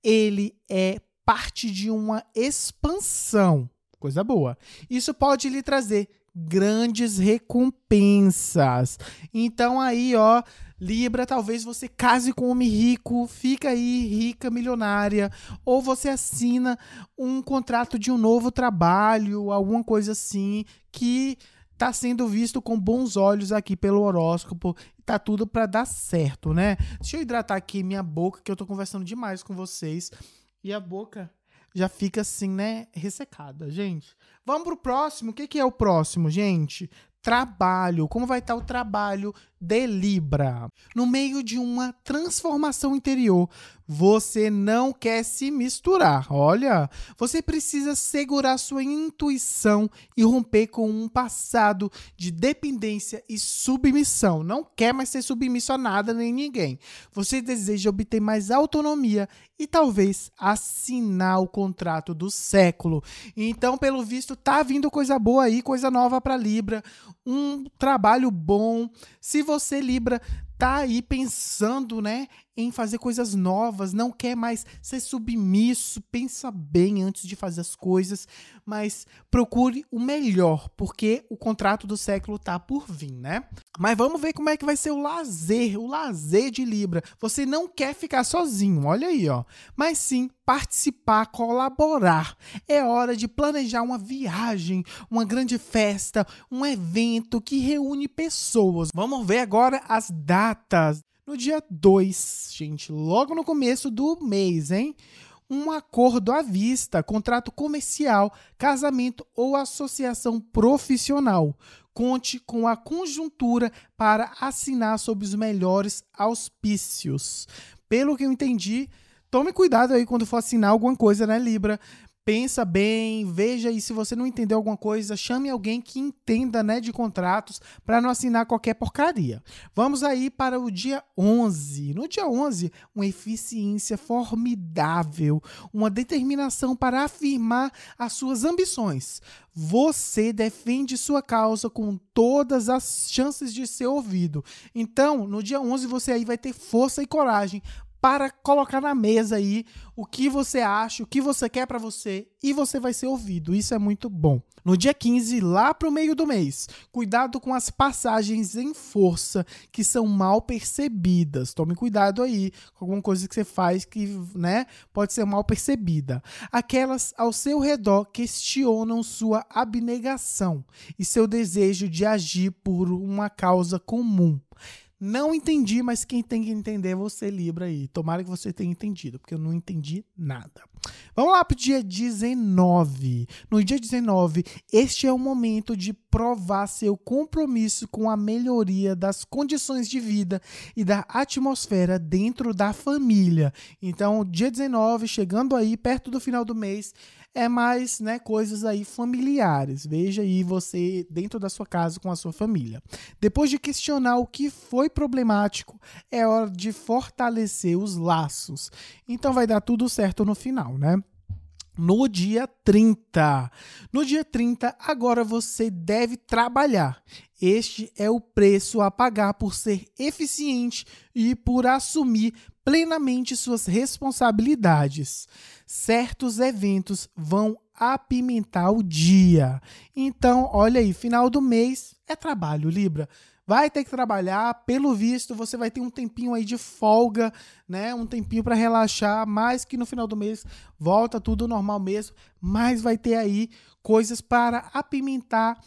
ele é parte de uma expansão. Coisa boa. Isso pode lhe trazer grandes recompensas. Então aí, ó, Libra, talvez você case com um homem rico, fica aí rica, milionária, ou você assina um contrato de um novo trabalho, alguma coisa assim, que tá sendo visto com bons olhos aqui pelo horóscopo. Tá tudo para dar certo, né? Deixa eu hidratar aqui minha boca, que eu tô conversando demais com vocês e a boca já fica assim, né, ressecada, gente. Vamos pro próximo. O que, que é o próximo, gente? Trabalho. Como vai estar o trabalho de Libra? No meio de uma transformação interior, você não quer se misturar. Olha, você precisa segurar sua intuição e romper com um passado de dependência e submissão. Não quer mais ser submisso a nada nem ninguém. Você deseja obter mais autonomia e talvez assinar o contrato do século. Então, pelo visto, tá vindo coisa boa aí, coisa nova para Libra, um trabalho bom. Se você Libra tá aí pensando, né, em fazer coisas novas, não quer mais ser submisso, pensa bem antes de fazer as coisas, mas procure o melhor, porque o contrato do século tá por vir, né? Mas vamos ver como é que vai ser o lazer, o lazer de Libra. Você não quer ficar sozinho, olha aí, ó, mas sim participar, colaborar. É hora de planejar uma viagem, uma grande festa, um evento que reúne pessoas. Vamos ver agora as datas no dia 2, gente, logo no começo do mês, hein? Um acordo à vista, contrato comercial, casamento ou associação profissional. Conte com a conjuntura para assinar sob os melhores auspícios. Pelo que eu entendi, tome cuidado aí quando for assinar alguma coisa, né, Libra? Pensa bem, veja e se você não entendeu alguma coisa, chame alguém que entenda, né, de contratos para não assinar qualquer porcaria. Vamos aí para o dia 11. No dia 11, uma eficiência formidável, uma determinação para afirmar as suas ambições. Você defende sua causa com todas as chances de ser ouvido. Então, no dia 11 você aí vai ter força e coragem para colocar na mesa aí o que você acha, o que você quer para você e você vai ser ouvido. Isso é muito bom. No dia 15, lá para o meio do mês, cuidado com as passagens em força que são mal percebidas. Tome cuidado aí com alguma coisa que você faz que, né, pode ser mal percebida. Aquelas ao seu redor questionam sua abnegação e seu desejo de agir por uma causa comum. Não entendi, mas quem tem que entender é você, Libra aí. Tomara que você tenha entendido, porque eu não entendi nada. Vamos lá para o dia 19. No dia 19, este é o momento de provar seu compromisso com a melhoria das condições de vida e da atmosfera dentro da família. Então, dia 19, chegando aí perto do final do mês, é mais, né, coisas aí familiares. Veja aí você dentro da sua casa com a sua família. Depois de questionar o que foi problemático, é hora de fortalecer os laços. Então vai dar tudo certo no final, né? no dia 30. No dia 30, agora você deve trabalhar. Este é o preço a pagar por ser eficiente e por assumir plenamente suas responsabilidades. Certos eventos vão apimentar o dia. Então, olha aí, final do mês é trabalho, Libra. Vai ter que trabalhar, pelo visto, você vai ter um tempinho aí de folga, né? Um tempinho para relaxar, mas que no final do mês volta tudo normal mesmo, mas vai ter aí coisas para apimentar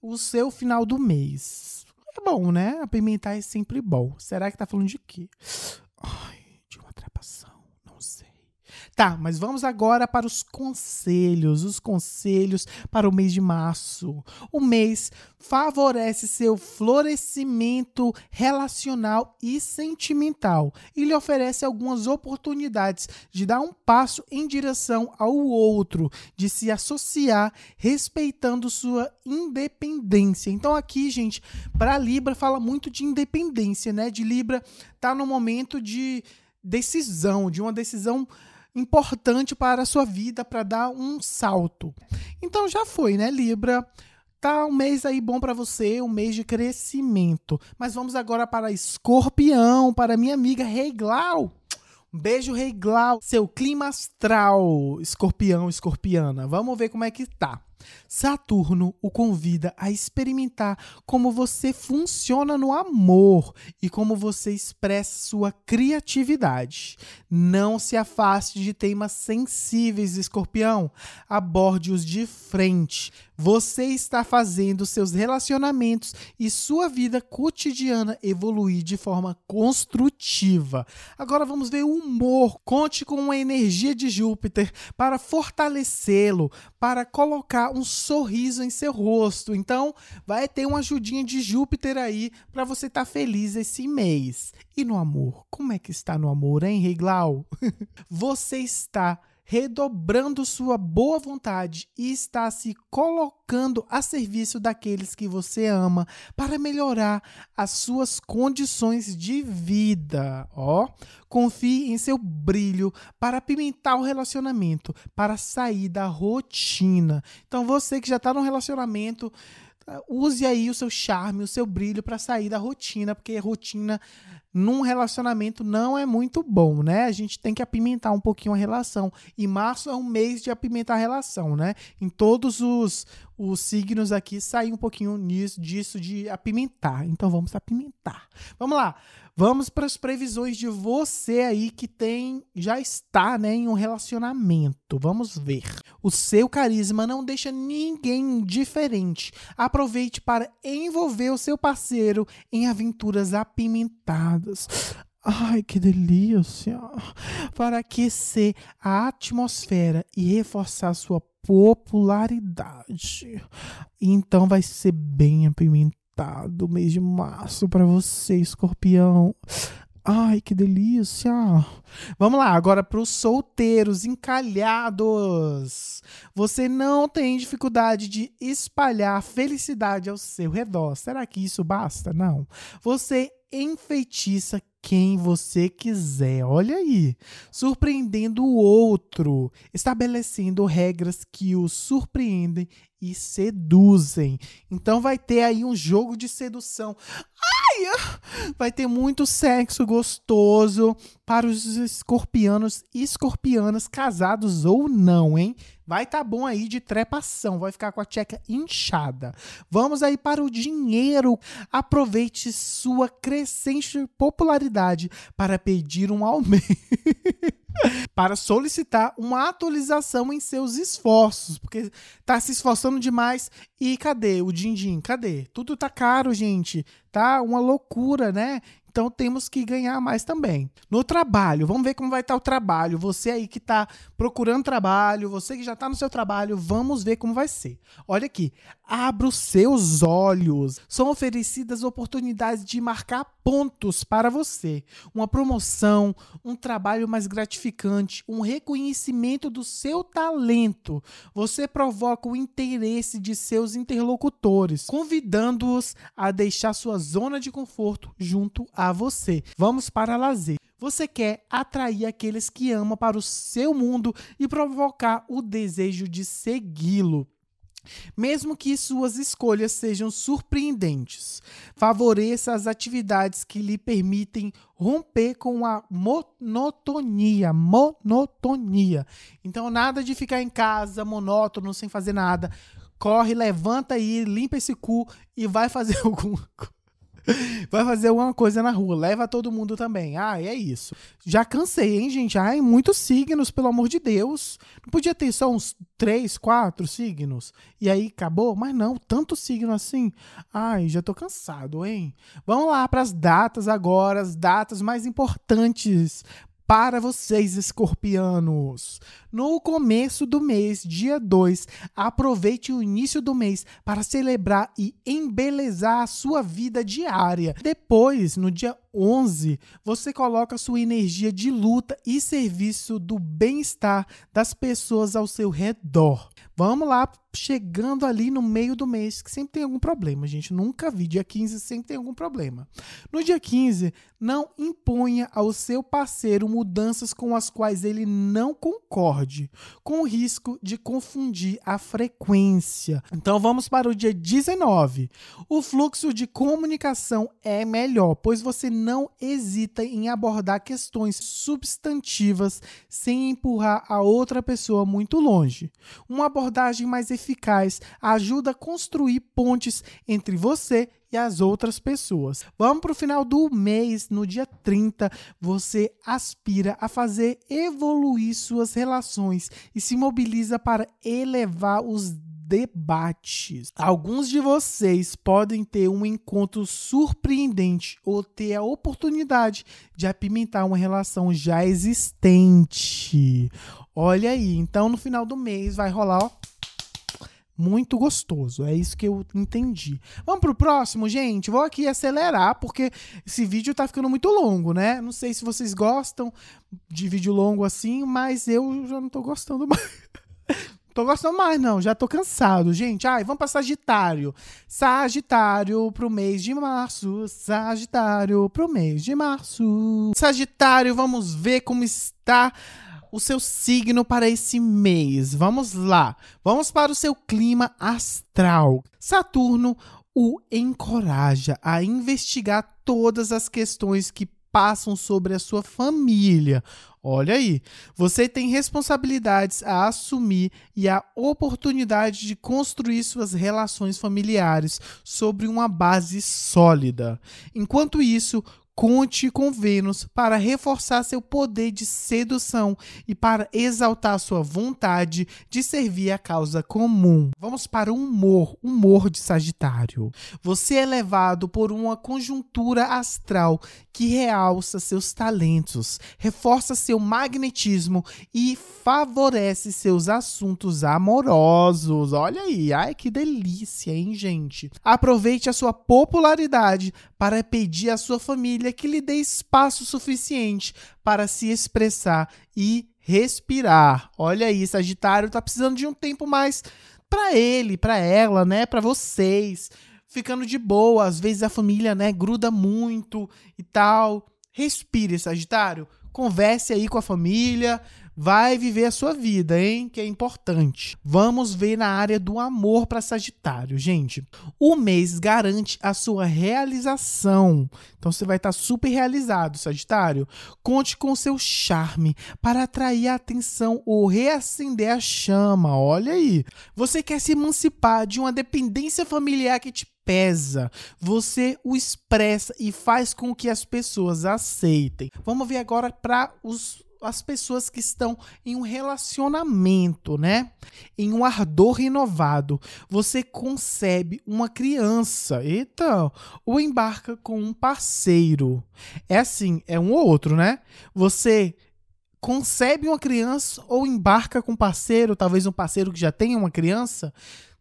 o seu final do mês. É bom, né? Apimentar é sempre bom. Será que tá falando de quê? Ai, Tá, mas vamos agora para os conselhos. Os conselhos para o mês de março. O mês favorece seu florescimento relacional e sentimental e lhe oferece algumas oportunidades de dar um passo em direção ao outro, de se associar respeitando sua independência. Então aqui, gente, para Libra fala muito de independência, né? De Libra tá no momento de decisão, de uma decisão importante para a sua vida para dar um salto. Então já foi, né, Libra? Tá um mês aí bom para você, um mês de crescimento. Mas vamos agora para Escorpião, para minha amiga Rei Glau. Um beijo, Rei Glau. Seu clima astral, Escorpião, Escorpiana. Vamos ver como é que tá. Saturno o convida a experimentar como você funciona no amor e como você expressa sua criatividade. Não se afaste de temas sensíveis, escorpião. Aborde-os de frente. Você está fazendo seus relacionamentos e sua vida cotidiana evoluir de forma construtiva. Agora vamos ver o humor. Conte com a energia de Júpiter para fortalecê-lo, para colocar um sorriso em seu rosto. Então, vai ter uma ajudinha de Júpiter aí para você estar tá feliz esse mês. E no amor? Como é que está no amor, hein, Reglau? <laughs> você está redobrando sua boa vontade e está se colocando a serviço daqueles que você ama para melhorar as suas condições de vida. Ó, confie em seu brilho para apimentar o relacionamento, para sair da rotina. Então você que já está no relacionamento, use aí o seu charme, o seu brilho para sair da rotina, porque rotina num relacionamento não é muito bom, né? A gente tem que apimentar um pouquinho a relação. E março é um mês de apimentar a relação, né? Em todos os, os signos aqui sai um pouquinho nisso, disso de apimentar. Então vamos apimentar. Vamos lá. Vamos para as previsões de você aí que tem já está, né, em um relacionamento. Vamos ver. O seu carisma não deixa ninguém indiferente. Aproveite para envolver o seu parceiro em aventuras apimentadas. Ai, que delícia! Para aquecer a atmosfera e reforçar sua popularidade. Então vai ser bem apimentado do mês de março para você, escorpião. Ai, que delícia! Vamos lá, agora para os solteiros encalhados. Você não tem dificuldade de espalhar felicidade ao seu redor. Será que isso basta? Não. Você enfeitiça quem você quiser. Olha aí, surpreendendo o outro, estabelecendo regras que o surpreendem e seduzem. Então vai ter aí um jogo de sedução. Ai, vai ter muito sexo gostoso para os escorpianos e escorpianas casados ou não, hein? Vai tá bom aí de trepação, vai ficar com a tcheca inchada. Vamos aí para o dinheiro. Aproveite sua crescente popularidade para pedir um aumento. <laughs> para solicitar uma atualização em seus esforços, porque tá se esforçando demais e cadê o din-din? Cadê? Tudo tá caro, gente. Tá uma loucura, né? Então temos que ganhar mais também. No trabalho, vamos ver como vai estar o trabalho. Você aí que está procurando trabalho, você que já está no seu trabalho, vamos ver como vai ser. Olha aqui, abra os seus olhos. São oferecidas oportunidades de marcar pontos para você. Uma promoção, um trabalho mais gratificante, um reconhecimento do seu talento. Você provoca o interesse de seus interlocutores, convidando-os a deixar sua zona de conforto junto a você. Vamos para lazer. Você quer atrair aqueles que ama para o seu mundo e provocar o desejo de segui-lo. Mesmo que suas escolhas sejam surpreendentes, favoreça as atividades que lhe permitem romper com a monotonia. Monotonia. Então, nada de ficar em casa monótono, sem fazer nada. Corre, levanta aí, limpa esse cu e vai fazer <laughs> alguma coisa vai fazer alguma coisa na rua, leva todo mundo também. Ah, é isso. Já cansei, hein, gente? Ai, muitos signos, pelo amor de Deus. Não podia ter só uns três, quatro signos e aí acabou? Mas não, tanto signo assim. Ai, já tô cansado, hein? Vamos lá para as datas agora, as datas mais importantes para vocês, escorpianos. No começo do mês, dia 2, aproveite o início do mês para celebrar e embelezar a sua vida diária. Depois, no dia 11, você coloca sua energia de luta e serviço do bem-estar das pessoas ao seu redor. Vamos lá, chegando ali no meio do mês, que sempre tem algum problema, gente. Nunca vi. Dia 15 sempre tem algum problema. No dia 15, não imponha ao seu parceiro mudanças com as quais ele não concorde, com o risco de confundir a frequência. Então vamos para o dia 19. O fluxo de comunicação é melhor, pois você não hesita em abordar questões substantivas sem empurrar a outra pessoa muito longe. Uma abordagem mais eficaz ajuda a construir pontes entre você e as outras pessoas. Vamos para o final do mês, no dia 30, você aspira a fazer evoluir suas relações e se mobiliza para elevar os debates. Alguns de vocês podem ter um encontro surpreendente ou ter a oportunidade de apimentar uma relação já existente. Olha aí, então no final do mês vai rolar, ó, muito gostoso. É isso que eu entendi. Vamos pro próximo, gente? Vou aqui acelerar porque esse vídeo tá ficando muito longo, né? Não sei se vocês gostam de vídeo longo assim, mas eu já não tô gostando <laughs> mais tô gostando mais, não. Já tô cansado, gente. Ai, vamos pra Sagitário. Sagitário pro mês de março. Sagitário pro mês de março. Sagitário, vamos ver como está o seu signo para esse mês. Vamos lá. Vamos para o seu clima astral. Saturno o encoraja a investigar todas as questões que passam sobre a sua família. Olha aí, você tem responsabilidades a assumir e a oportunidade de construir suas relações familiares sobre uma base sólida. Enquanto isso, Conte com Vênus para reforçar seu poder de sedução e para exaltar sua vontade de servir a causa comum. Vamos para o humor, humor de Sagitário. Você é levado por uma conjuntura astral que realça seus talentos, reforça seu magnetismo e favorece seus assuntos amorosos. Olha aí, ai que delícia, hein, gente? Aproveite a sua popularidade para pedir à sua família família que lhe dê espaço suficiente para se expressar e respirar. Olha aí, Sagitário tá precisando de um tempo mais para ele, para ela, né, para vocês, ficando de boa. Às vezes a família, né, gruda muito e tal. Respire, Sagitário. Converse aí com a família, vai viver a sua vida, hein? Que é importante. Vamos ver na área do amor para Sagitário, gente. O mês garante a sua realização. Então você vai estar tá super realizado, Sagitário. Conte com seu charme para atrair a atenção ou reacender a chama. Olha aí. Você quer se emancipar de uma dependência familiar que te pesa, você o expressa e faz com que as pessoas aceitem. Vamos ver agora para os as pessoas que estão em um relacionamento, né? Em um ardor renovado. Você concebe uma criança, eita, ou embarca com um parceiro. É assim, é um ou outro, né? Você concebe uma criança ou embarca com um parceiro, talvez um parceiro que já tenha uma criança.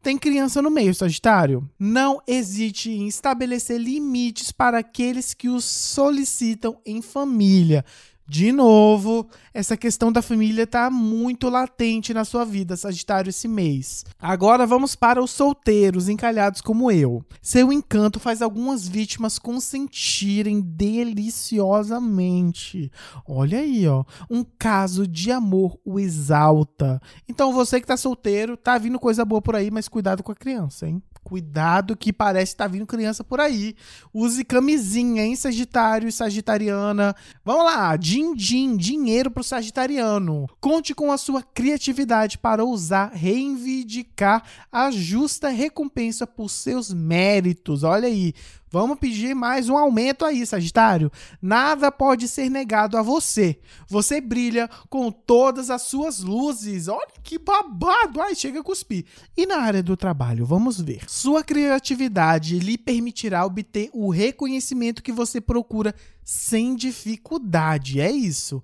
Tem criança no meio, Sagitário. Não hesite em estabelecer limites para aqueles que os solicitam em família. De novo, essa questão da família está muito latente na sua vida, Sagitário, esse mês. Agora vamos para os solteiros, encalhados como eu. Seu encanto faz algumas vítimas consentirem deliciosamente. Olha aí, ó. Um caso de amor o exalta. Então você que está solteiro, tá vindo coisa boa por aí, mas cuidado com a criança, hein? Cuidado que parece estar tá vindo criança por aí. Use camisinha, hein, Sagitário e Sagitariana. Vamos lá, din-din, dinheiro pro Sagitariano. Conte com a sua criatividade para ousar reivindicar a justa recompensa por seus méritos. Olha aí, Vamos pedir mais um aumento aí, Sagitário. Nada pode ser negado a você. Você brilha com todas as suas luzes. Olha que babado. Ai, chega a cuspir. E na área do trabalho, vamos ver. Sua criatividade lhe permitirá obter o reconhecimento que você procura sem dificuldade. É isso.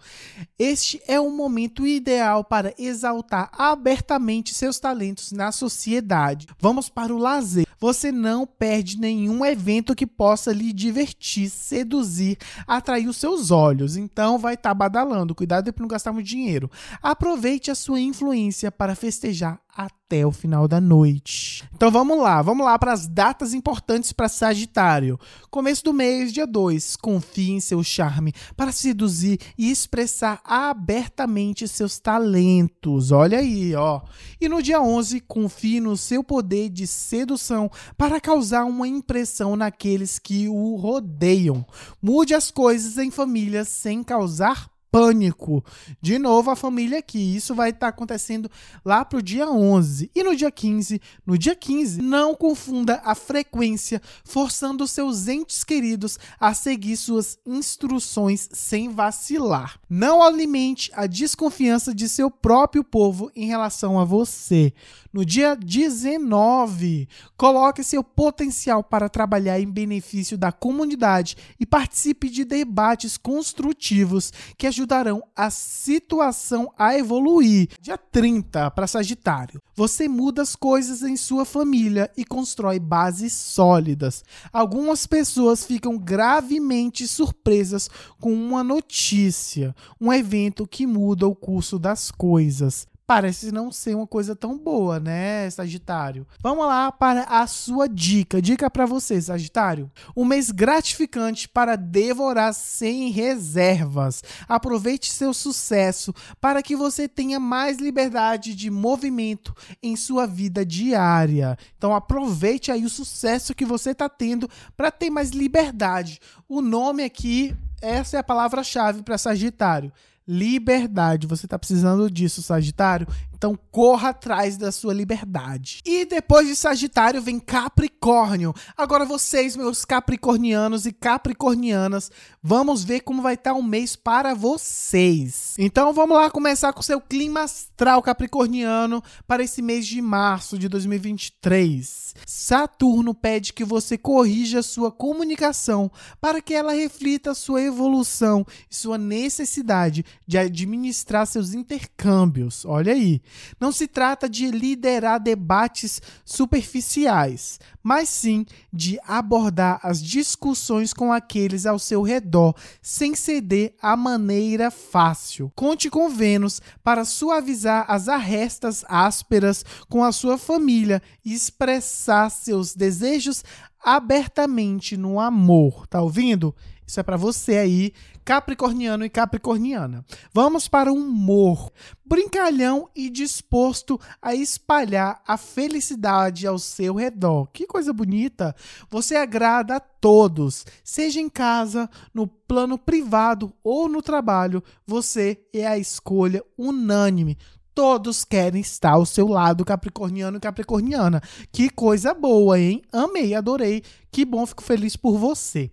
Este é o momento ideal para exaltar abertamente seus talentos na sociedade. Vamos para o lazer. Você não perde nenhum evento que possa lhe divertir, seduzir, atrair os seus olhos. Então vai estar tá badalando. Cuidado para não gastar muito dinheiro. Aproveite a sua influência para festejar até o final da noite. Então vamos lá, vamos lá para as datas importantes para Sagitário. Começo do mês, dia 2. Confie em seu charme para seduzir e expressar abertamente seus talentos. Olha aí, ó. E no dia 11, confie no seu poder de sedução para causar uma impressão naqueles que o rodeiam. Mude as coisas em família sem causar pânico. De novo, a família aqui. Isso vai estar tá acontecendo lá pro dia 11. E no dia 15, no dia 15, não confunda a frequência, forçando seus entes queridos a seguir suas instruções sem vacilar. Não alimente a desconfiança de seu próprio povo em relação a você. No dia 19, coloque seu potencial para trabalhar em benefício da comunidade e participe de debates construtivos que ajudarão a situação a evoluir. Dia 30, para Sagitário, você muda as coisas em sua família e constrói bases sólidas. Algumas pessoas ficam gravemente surpresas com uma notícia, um evento que muda o curso das coisas parece não ser uma coisa tão boa, né, Sagitário? Vamos lá para a sua dica. Dica para você, Sagitário. Um mês gratificante para devorar sem reservas. Aproveite seu sucesso para que você tenha mais liberdade de movimento em sua vida diária. Então aproveite aí o sucesso que você está tendo para ter mais liberdade. O nome aqui, essa é a palavra-chave para Sagitário liberdade. Você está precisando disso, Sagitário? Então corra atrás da sua liberdade. E depois de Sagitário vem Capricórnio. Agora vocês, meus capricornianos e capricornianas, vamos ver como vai estar o mês para vocês. Então vamos lá começar com o seu clima astral capricorniano para esse mês de março de 2023. Saturno pede que você corrija sua comunicação para que ela reflita sua evolução e sua necessidade de administrar seus intercâmbios. Olha aí. Não se trata de liderar debates superficiais, mas sim de abordar as discussões com aqueles ao seu redor, sem ceder à maneira fácil. Conte com Vênus para suavizar as arrestas ásperas com a sua família e expressar seus desejos abertamente no amor. Tá ouvindo? Isso é para você aí, capricorniano e capricorniana. Vamos para o humor. Brincalhão e disposto a espalhar a felicidade ao seu redor. Que coisa bonita! Você agrada a todos, seja em casa, no plano privado ou no trabalho. Você é a escolha unânime todos querem estar ao seu lado, capricorniano e capricorniana. Que coisa boa, hein? Amei, adorei. Que bom, fico feliz por você.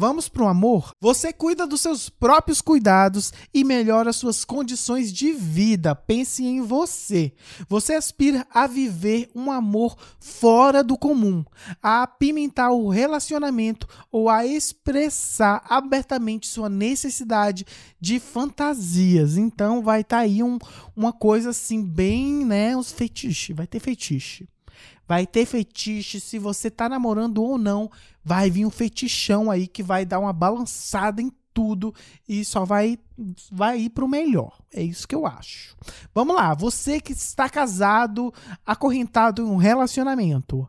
Vamos para o amor? Você cuida dos seus próprios cuidados e melhora suas condições de vida. Pense em você. Você aspira a viver um amor fora do comum, a apimentar o relacionamento ou a expressar abertamente sua necessidade de fantasias. Então vai estar tá aí um, uma coisa assim bem, né, os fetiches, vai ter fetiche vai ter fetiche, se você tá namorando ou não, vai vir um fetichão aí que vai dar uma balançada em tudo e só vai vai ir pro melhor. É isso que eu acho. Vamos lá, você que está casado, acorrentado em um relacionamento,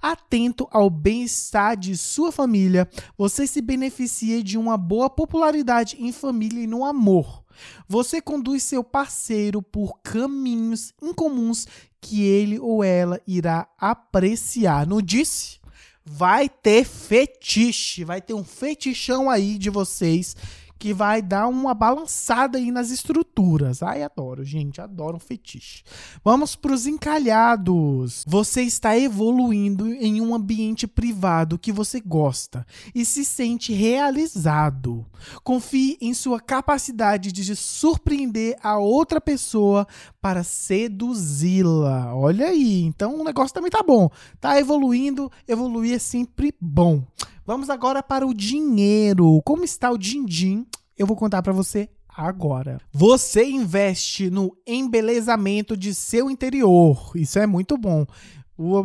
atento ao bem-estar de sua família, você se beneficia de uma boa popularidade em família e no amor. Você conduz seu parceiro por caminhos incomuns que ele ou ela irá apreciar. Não disse? Vai ter fetiche, vai ter um fetichão aí de vocês que vai dar uma balançada aí nas estruturas. Ai, adoro, gente, adoro um fetiche. Vamos para os encalhados. Você está evoluindo em um ambiente privado que você gosta e se sente realizado. Confie em sua capacidade de surpreender a outra pessoa para seduzi-la. Olha aí, então o negócio também tá bom. Tá evoluindo, evoluir é sempre bom. Vamos agora para o dinheiro. Como está o din-din? Eu vou contar para você agora. Você investe no embelezamento de seu interior. Isso é muito bom.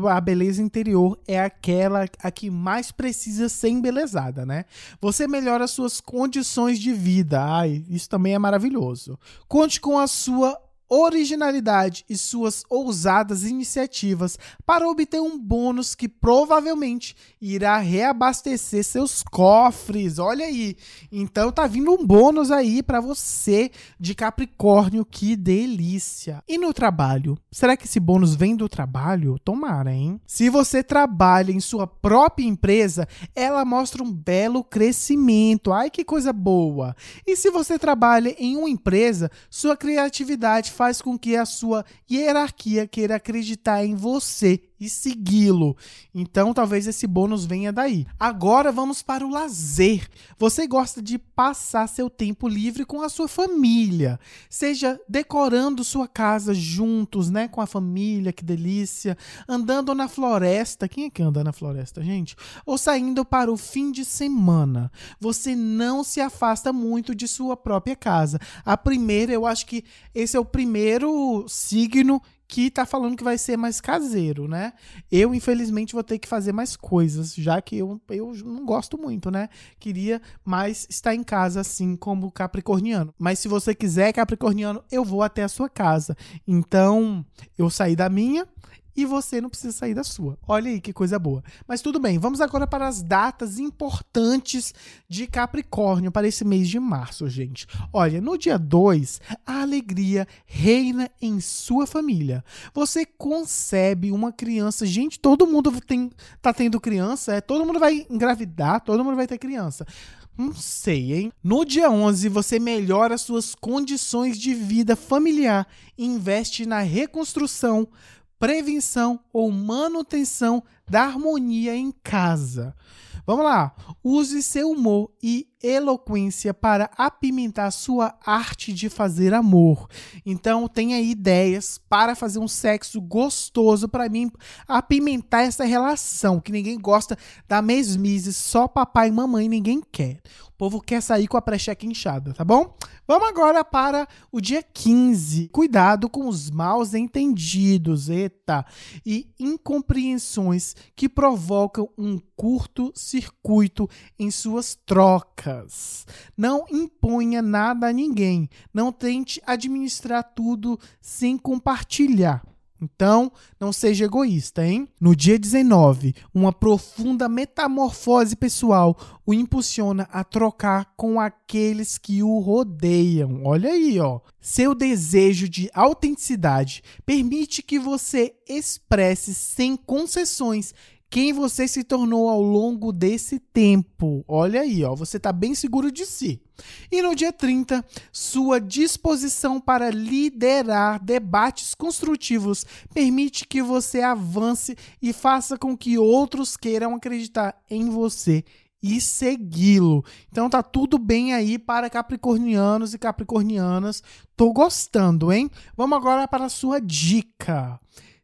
A beleza interior é aquela a que mais precisa ser embelezada, né? Você melhora suas condições de vida. Ai, isso também é maravilhoso. Conte com a sua originalidade e suas ousadas iniciativas para obter um bônus que provavelmente irá reabastecer seus cofres. Olha aí. Então tá vindo um bônus aí para você de Capricórnio, que delícia. E no trabalho? Será que esse bônus vem do trabalho? Tomara, hein? Se você trabalha em sua própria empresa, ela mostra um belo crescimento. Ai que coisa boa. E se você trabalha em uma empresa, sua criatividade faz com que a sua hierarquia queira acreditar em você e segui-lo. Então, talvez esse bônus venha daí. Agora vamos para o lazer. Você gosta de passar seu tempo livre com a sua família, seja decorando sua casa juntos, né, com a família, que delícia, andando na floresta. Quem é que anda na floresta, gente? Ou saindo para o fim de semana. Você não se afasta muito de sua própria casa. A primeira, eu acho que esse é o primeiro signo que tá falando que vai ser mais caseiro, né? Eu, infelizmente, vou ter que fazer mais coisas, já que eu, eu não gosto muito, né? Queria mais estar em casa, assim como capricorniano. Mas se você quiser, capricorniano, eu vou até a sua casa. Então, eu saí da minha e você não precisa sair da sua. Olha aí que coisa boa. Mas tudo bem, vamos agora para as datas importantes de Capricórnio para esse mês de março, gente. Olha, no dia 2, a alegria reina em sua família. Você concebe uma criança. Gente, todo mundo tem, tá tendo criança, é, todo mundo vai engravidar, todo mundo vai ter criança. Não sei, hein? No dia 11, você melhora suas condições de vida familiar e investe na reconstrução prevenção ou manutenção da harmonia em casa. Vamos lá. Use seu humor e eloquência para apimentar sua arte de fazer amor. Então, tenha ideias para fazer um sexo gostoso para mim apimentar essa relação, que ninguém gosta da mesmice, só papai e mamãe ninguém quer. O povo quer sair com a precheca inchada, tá bom? Vamos agora para o dia 15. Cuidado com os maus entendidos, eita, e incompreensões que provocam um curto circuito em suas trocas. Não imponha nada a ninguém. Não tente administrar tudo sem compartilhar. Então, não seja egoísta, hein? No dia 19, uma profunda metamorfose pessoal o impulsiona a trocar com aqueles que o rodeiam. Olha aí, ó. Seu desejo de autenticidade permite que você expresse sem concessões quem você se tornou ao longo desse tempo. Olha aí, ó, você está bem seguro de si. E no dia 30, sua disposição para liderar debates construtivos permite que você avance e faça com que outros queiram acreditar em você e segui-lo. Então tá tudo bem aí para capricornianos e capricornianas. Tô gostando, hein? Vamos agora para a sua dica.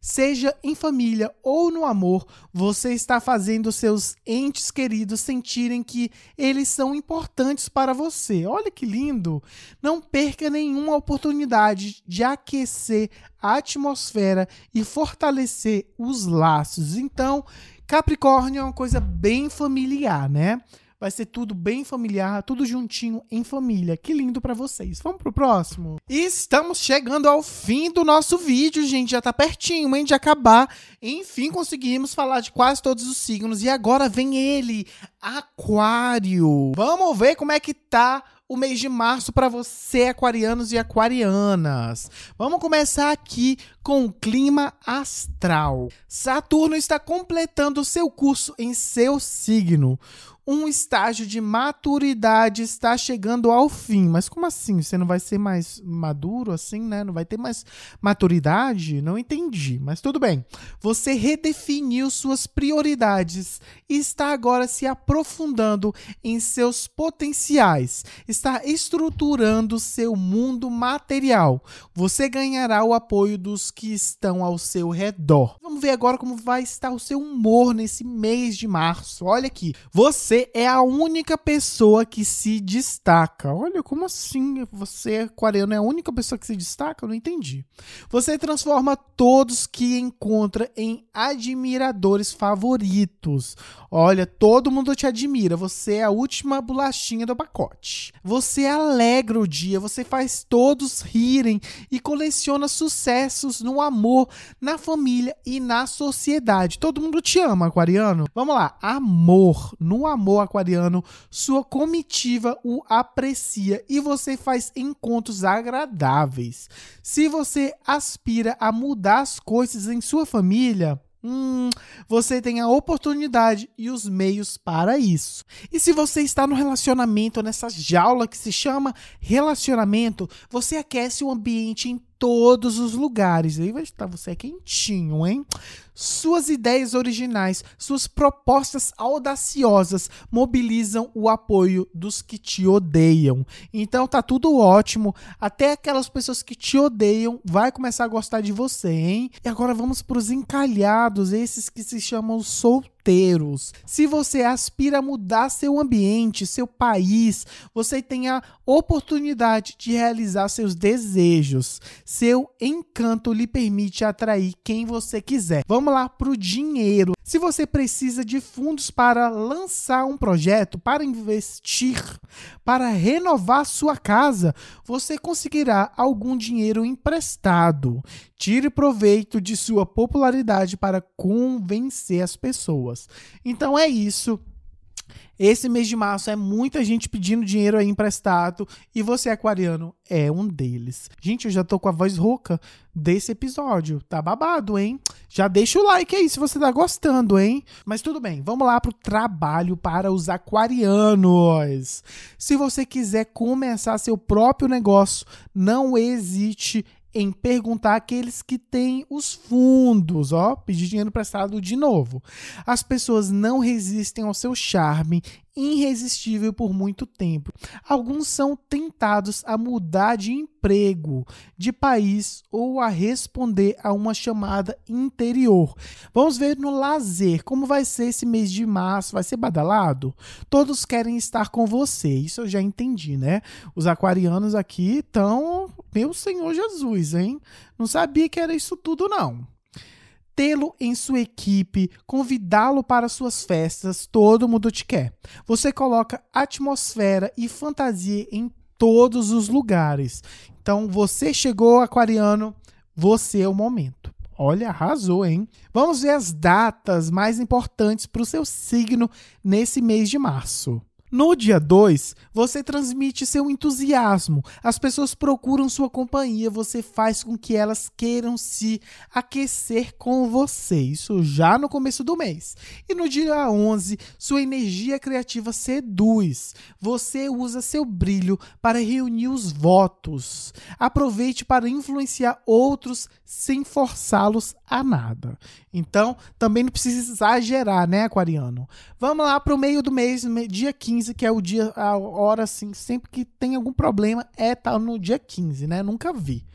Seja em família ou no amor, você está fazendo seus entes queridos sentirem que eles são importantes para você. Olha que lindo! Não perca nenhuma oportunidade de aquecer a atmosfera e fortalecer os laços. Então, Capricórnio é uma coisa bem familiar, né? Vai ser tudo bem familiar, tudo juntinho em família. Que lindo para vocês. Vamos pro próximo? Estamos chegando ao fim do nosso vídeo, gente. Já tá pertinho, hein, de acabar. Enfim, conseguimos falar de quase todos os signos. E agora vem ele, Aquário. Vamos ver como é que tá o mês de março para você, aquarianos e aquarianas. Vamos começar aqui com o clima astral. Saturno está completando seu curso em seu signo um estágio de maturidade está chegando ao fim. Mas como assim? Você não vai ser mais maduro assim, né? Não vai ter mais maturidade? Não entendi, mas tudo bem. Você redefiniu suas prioridades e está agora se aprofundando em seus potenciais. Está estruturando seu mundo material. Você ganhará o apoio dos que estão ao seu redor. Vamos ver agora como vai estar o seu humor nesse mês de março. Olha aqui. Você você é a única pessoa que se destaca. Olha, como assim? Você, aquariano, é a única pessoa que se destaca? Eu não entendi. Você transforma todos que encontra em admiradores favoritos. Olha, todo mundo te admira. Você é a última bolachinha do pacote. Você alegra o dia, você faz todos rirem e coleciona sucessos no amor, na família e na sociedade. Todo mundo te ama, aquariano. Vamos lá. Amor. No amor amor aquariano, sua comitiva o aprecia e você faz encontros agradáveis. Se você aspira a mudar as coisas em sua família, Hum, você tem a oportunidade e os meios para isso. E se você está no relacionamento, nessa jaula que se chama relacionamento, você aquece o ambiente em todos os lugares. Aí vai estar você é quentinho, hein? Suas ideias originais, suas propostas audaciosas mobilizam o apoio dos que te odeiam. Então tá tudo ótimo. Até aquelas pessoas que te odeiam vai começar a gostar de você, hein? E agora vamos para os encalhados, esses que se chamam solteiros. Se você aspira a mudar seu ambiente, seu país, você tem a oportunidade de realizar seus desejos. Seu encanto lhe permite atrair quem você quiser. Vamos lá para o dinheiro. Se você precisa de fundos para lançar um projeto, para investir, para renovar sua casa, você conseguirá algum dinheiro emprestado. Tire proveito de sua popularidade para convencer as pessoas. Então é isso. Esse mês de março é muita gente pedindo dinheiro aí emprestado e você, aquariano, é um deles. Gente, eu já tô com a voz rouca desse episódio. Tá babado, hein? Já deixa o like aí se você tá gostando, hein? Mas tudo bem, vamos lá pro trabalho para os aquarianos. Se você quiser começar seu próprio negócio, não hesite em perguntar àqueles que têm os fundos, ó, pedir dinheiro prestado de novo. As pessoas não resistem ao seu charme irresistível por muito tempo. Alguns são tentados a mudar de emprego, de país ou a responder a uma chamada interior. Vamos ver no lazer como vai ser esse mês de março. Vai ser badalado? Todos querem estar com você. Isso eu já entendi, né? Os aquarianos aqui estão. Meu Senhor Jesus, hein? Não sabia que era isso tudo, não tê-lo em sua equipe, convidá-lo para suas festas, todo mundo te quer. Você coloca atmosfera e fantasia em todos os lugares. Então, você chegou, aquariano, você é o momento. Olha, arrasou, hein? Vamos ver as datas mais importantes para o seu signo nesse mês de março. No dia 2, você transmite seu entusiasmo. As pessoas procuram sua companhia, você faz com que elas queiram se aquecer com você. Isso já no começo do mês. E no dia 11, sua energia criativa seduz. Você usa seu brilho para reunir os votos. Aproveite para influenciar outros sem forçá-los a nada. Então, também não precisa exagerar, né, aquariano? Vamos lá para o meio do mês, dia 15, que é o dia, a hora assim, sempre que tem algum problema, é tá no dia 15, né? Nunca vi.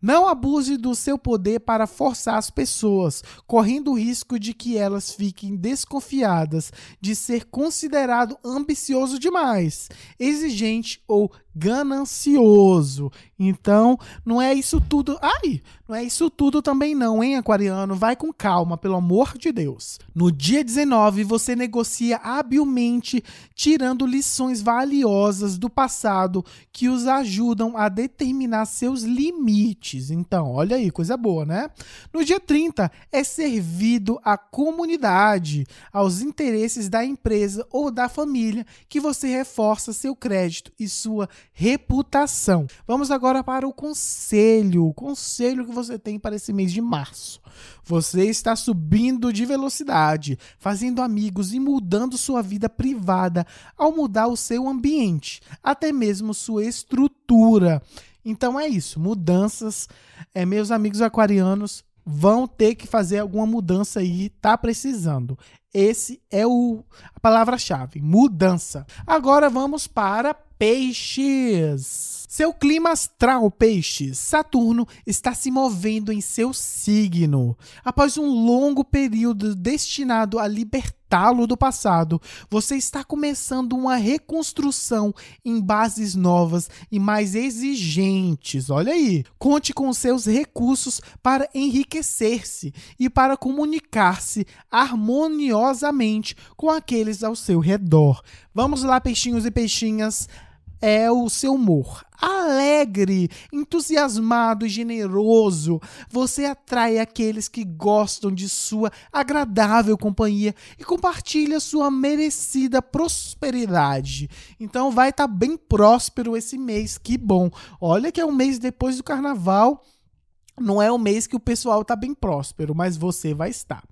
Não abuse do seu poder para forçar as pessoas, correndo o risco de que elas fiquem desconfiadas de ser considerado ambicioso demais, exigente ou ganancioso. Então, não é isso tudo. Ai, não é isso tudo também não, hein, aquariano? Vai com calma, pelo amor de Deus. No dia 19, você negocia habilmente, tirando lições valiosas do passado que os ajudam a determinar seus limites. Então, olha aí, coisa boa, né? No dia 30, é servido à comunidade, aos interesses da empresa ou da família que você reforça seu crédito e sua reputação. Vamos agora para o conselho, o conselho que você tem para esse mês de março. Você está subindo de velocidade, fazendo amigos e mudando sua vida privada ao mudar o seu ambiente, até mesmo sua estrutura. Então é isso, mudanças. É, meus amigos aquarianos vão ter que fazer alguma mudança aí, tá precisando. Esse é o a palavra-chave, mudança. Agora vamos para Peixes. Seu clima astral, Peixes. Saturno está se movendo em seu signo. Após um longo período destinado a libertá-lo do passado, você está começando uma reconstrução em bases novas e mais exigentes. Olha aí. Conte com seus recursos para enriquecer-se e para comunicar-se harmoniosamente com aqueles ao seu redor. Vamos lá, peixinhos e peixinhas é o seu humor. Alegre, entusiasmado e generoso, você atrai aqueles que gostam de sua agradável companhia e compartilha sua merecida prosperidade. Então vai estar tá bem próspero esse mês, que bom. Olha que é um mês depois do carnaval. Não é o mês que o pessoal está bem próspero, mas você vai estar.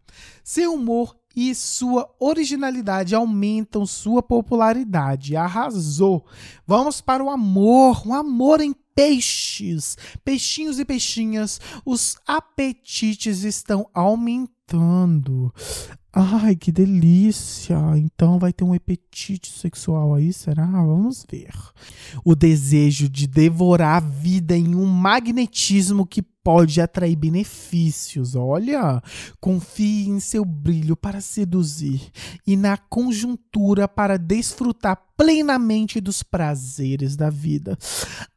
Seu humor e sua originalidade aumentam sua popularidade. Arrasou. Vamos para o amor, um amor em peixes, peixinhos e peixinhas. Os apetites estão aumentando. Ai, que delícia! Então vai ter um apetite sexual aí, será? Vamos ver. O desejo de devorar a vida em um magnetismo que pode atrair benefícios. Olha, confie em seu brilho para seduzir e na conjuntura para desfrutar plenamente dos prazeres da vida.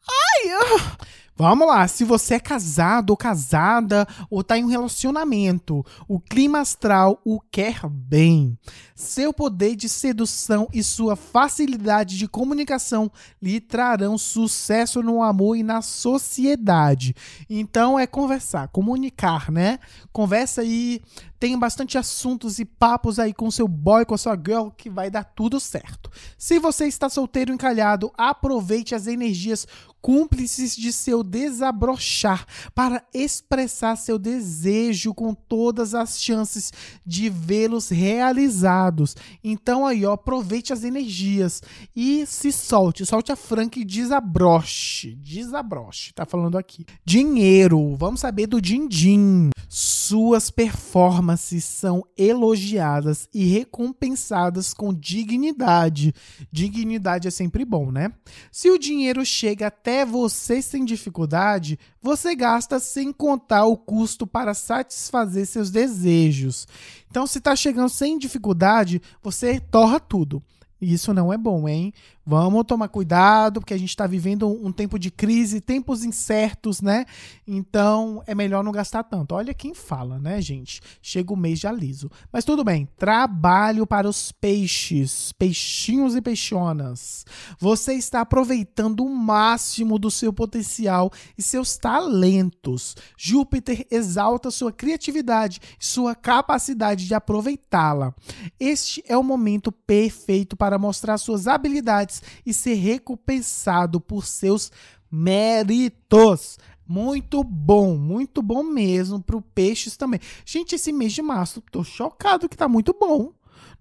Ai! Ah. Vamos lá, se você é casado ou casada ou está em um relacionamento, o clima astral o quer bem. Seu poder de sedução e sua facilidade de comunicação lhe trarão sucesso no amor e na sociedade. Então é conversar, comunicar, né? Conversa aí, tem bastante assuntos e papos aí com seu boy, com a sua girl, que vai dar tudo certo. Se você está solteiro encalhado, aproveite as energias cúmplices de seu desabrochar, para expressar seu desejo com todas as chances de vê-los realizados. Então aí, ó, aproveite as energias e se solte, solte a franca e desabroche, desabroche, tá falando aqui. Dinheiro, vamos saber do din-din. Suas performances são elogiadas e recompensadas com dignidade. Dignidade é sempre bom, né? Se o dinheiro chega até você sem dificuldade, você gasta sem contar o custo para satisfazer seus desejos. Então, se está chegando sem dificuldade, você torra tudo. Isso não é bom, hein? Vamos tomar cuidado, porque a gente está vivendo um tempo de crise, tempos incertos, né? Então é melhor não gastar tanto. Olha quem fala, né, gente? Chega o mês de aliso. Mas tudo bem. Trabalho para os peixes, peixinhos e peixonas. Você está aproveitando o máximo do seu potencial e seus talentos. Júpiter exalta sua criatividade e sua capacidade de aproveitá-la. Este é o momento perfeito para mostrar suas habilidades e ser recompensado por seus méritos. Muito bom, muito bom mesmo para o peixes também. Gente, esse mês de março, tô chocado que tá muito bom.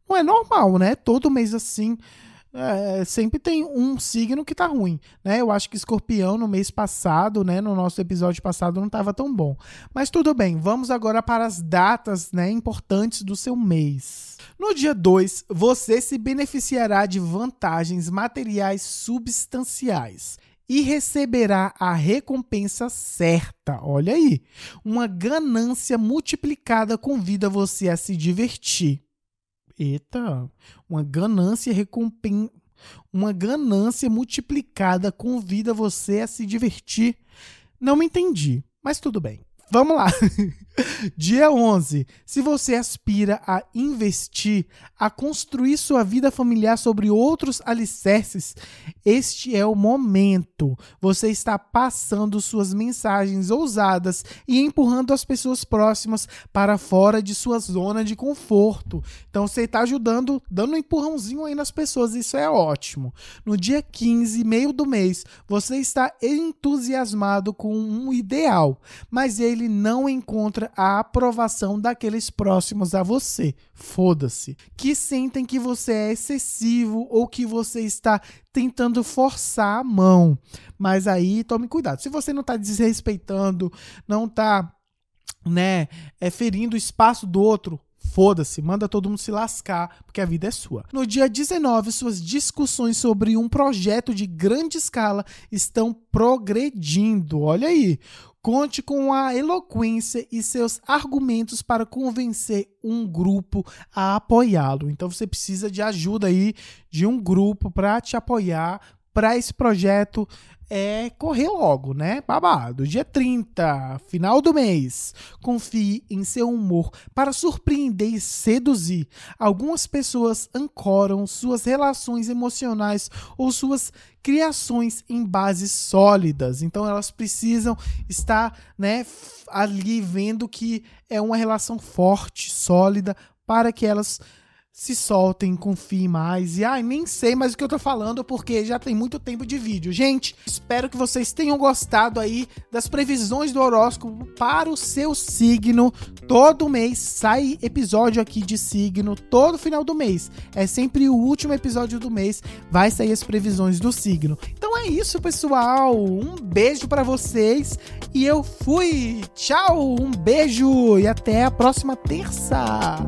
Não é normal, né? Todo mês assim, é, sempre tem um signo que tá ruim, né? Eu acho que escorpião no mês passado, né? No nosso episódio passado não tava tão bom. Mas tudo bem, vamos agora para as datas, né? Importantes do seu mês. No dia 2, você se beneficiará de vantagens materiais substanciais e receberá a recompensa certa. Olha aí, uma ganância multiplicada convida você a se divertir. Eita, uma ganância recompensa uma ganância multiplicada convida você a se divertir. Não me entendi, mas tudo bem. Vamos lá. <laughs> <laughs> Dia 11. Se você aspira a investir, a construir sua vida familiar sobre outros alicerces, este é o momento. Você está passando suas mensagens ousadas e empurrando as pessoas próximas para fora de sua zona de conforto. Então você está ajudando, dando um empurrãozinho aí nas pessoas. Isso é ótimo. No dia 15, meio do mês, você está entusiasmado com um ideal, mas ele não encontra a aprovação daqueles próximos a você. Foda-se. Que sentem que você é excessivo ou que você está tentando forçar a mão. Mas aí tome cuidado. Se você não está desrespeitando, não está né, é, ferindo o espaço do outro, Foda-se, manda todo mundo se lascar, porque a vida é sua. No dia 19, suas discussões sobre um projeto de grande escala estão progredindo. Olha aí. Conte com a eloquência e seus argumentos para convencer um grupo a apoiá-lo. Então você precisa de ajuda aí de um grupo para te apoiar para esse projeto é correr logo, né? Babado. Dia 30, final do mês. Confie em seu humor para surpreender e seduzir. Algumas pessoas ancoram suas relações emocionais ou suas criações em bases sólidas. Então elas precisam estar, né, ali vendo que é uma relação forte, sólida para que elas se soltem, confiem mais. E ai, nem sei mais o que eu tô falando porque já tem muito tempo de vídeo. Gente, espero que vocês tenham gostado aí das previsões do horóscopo para o seu signo. Todo mês sai episódio aqui de signo, todo final do mês. É sempre o último episódio do mês, vai sair as previsões do signo. Então é isso, pessoal. Um beijo para vocês e eu fui. Tchau, um beijo e até a próxima terça.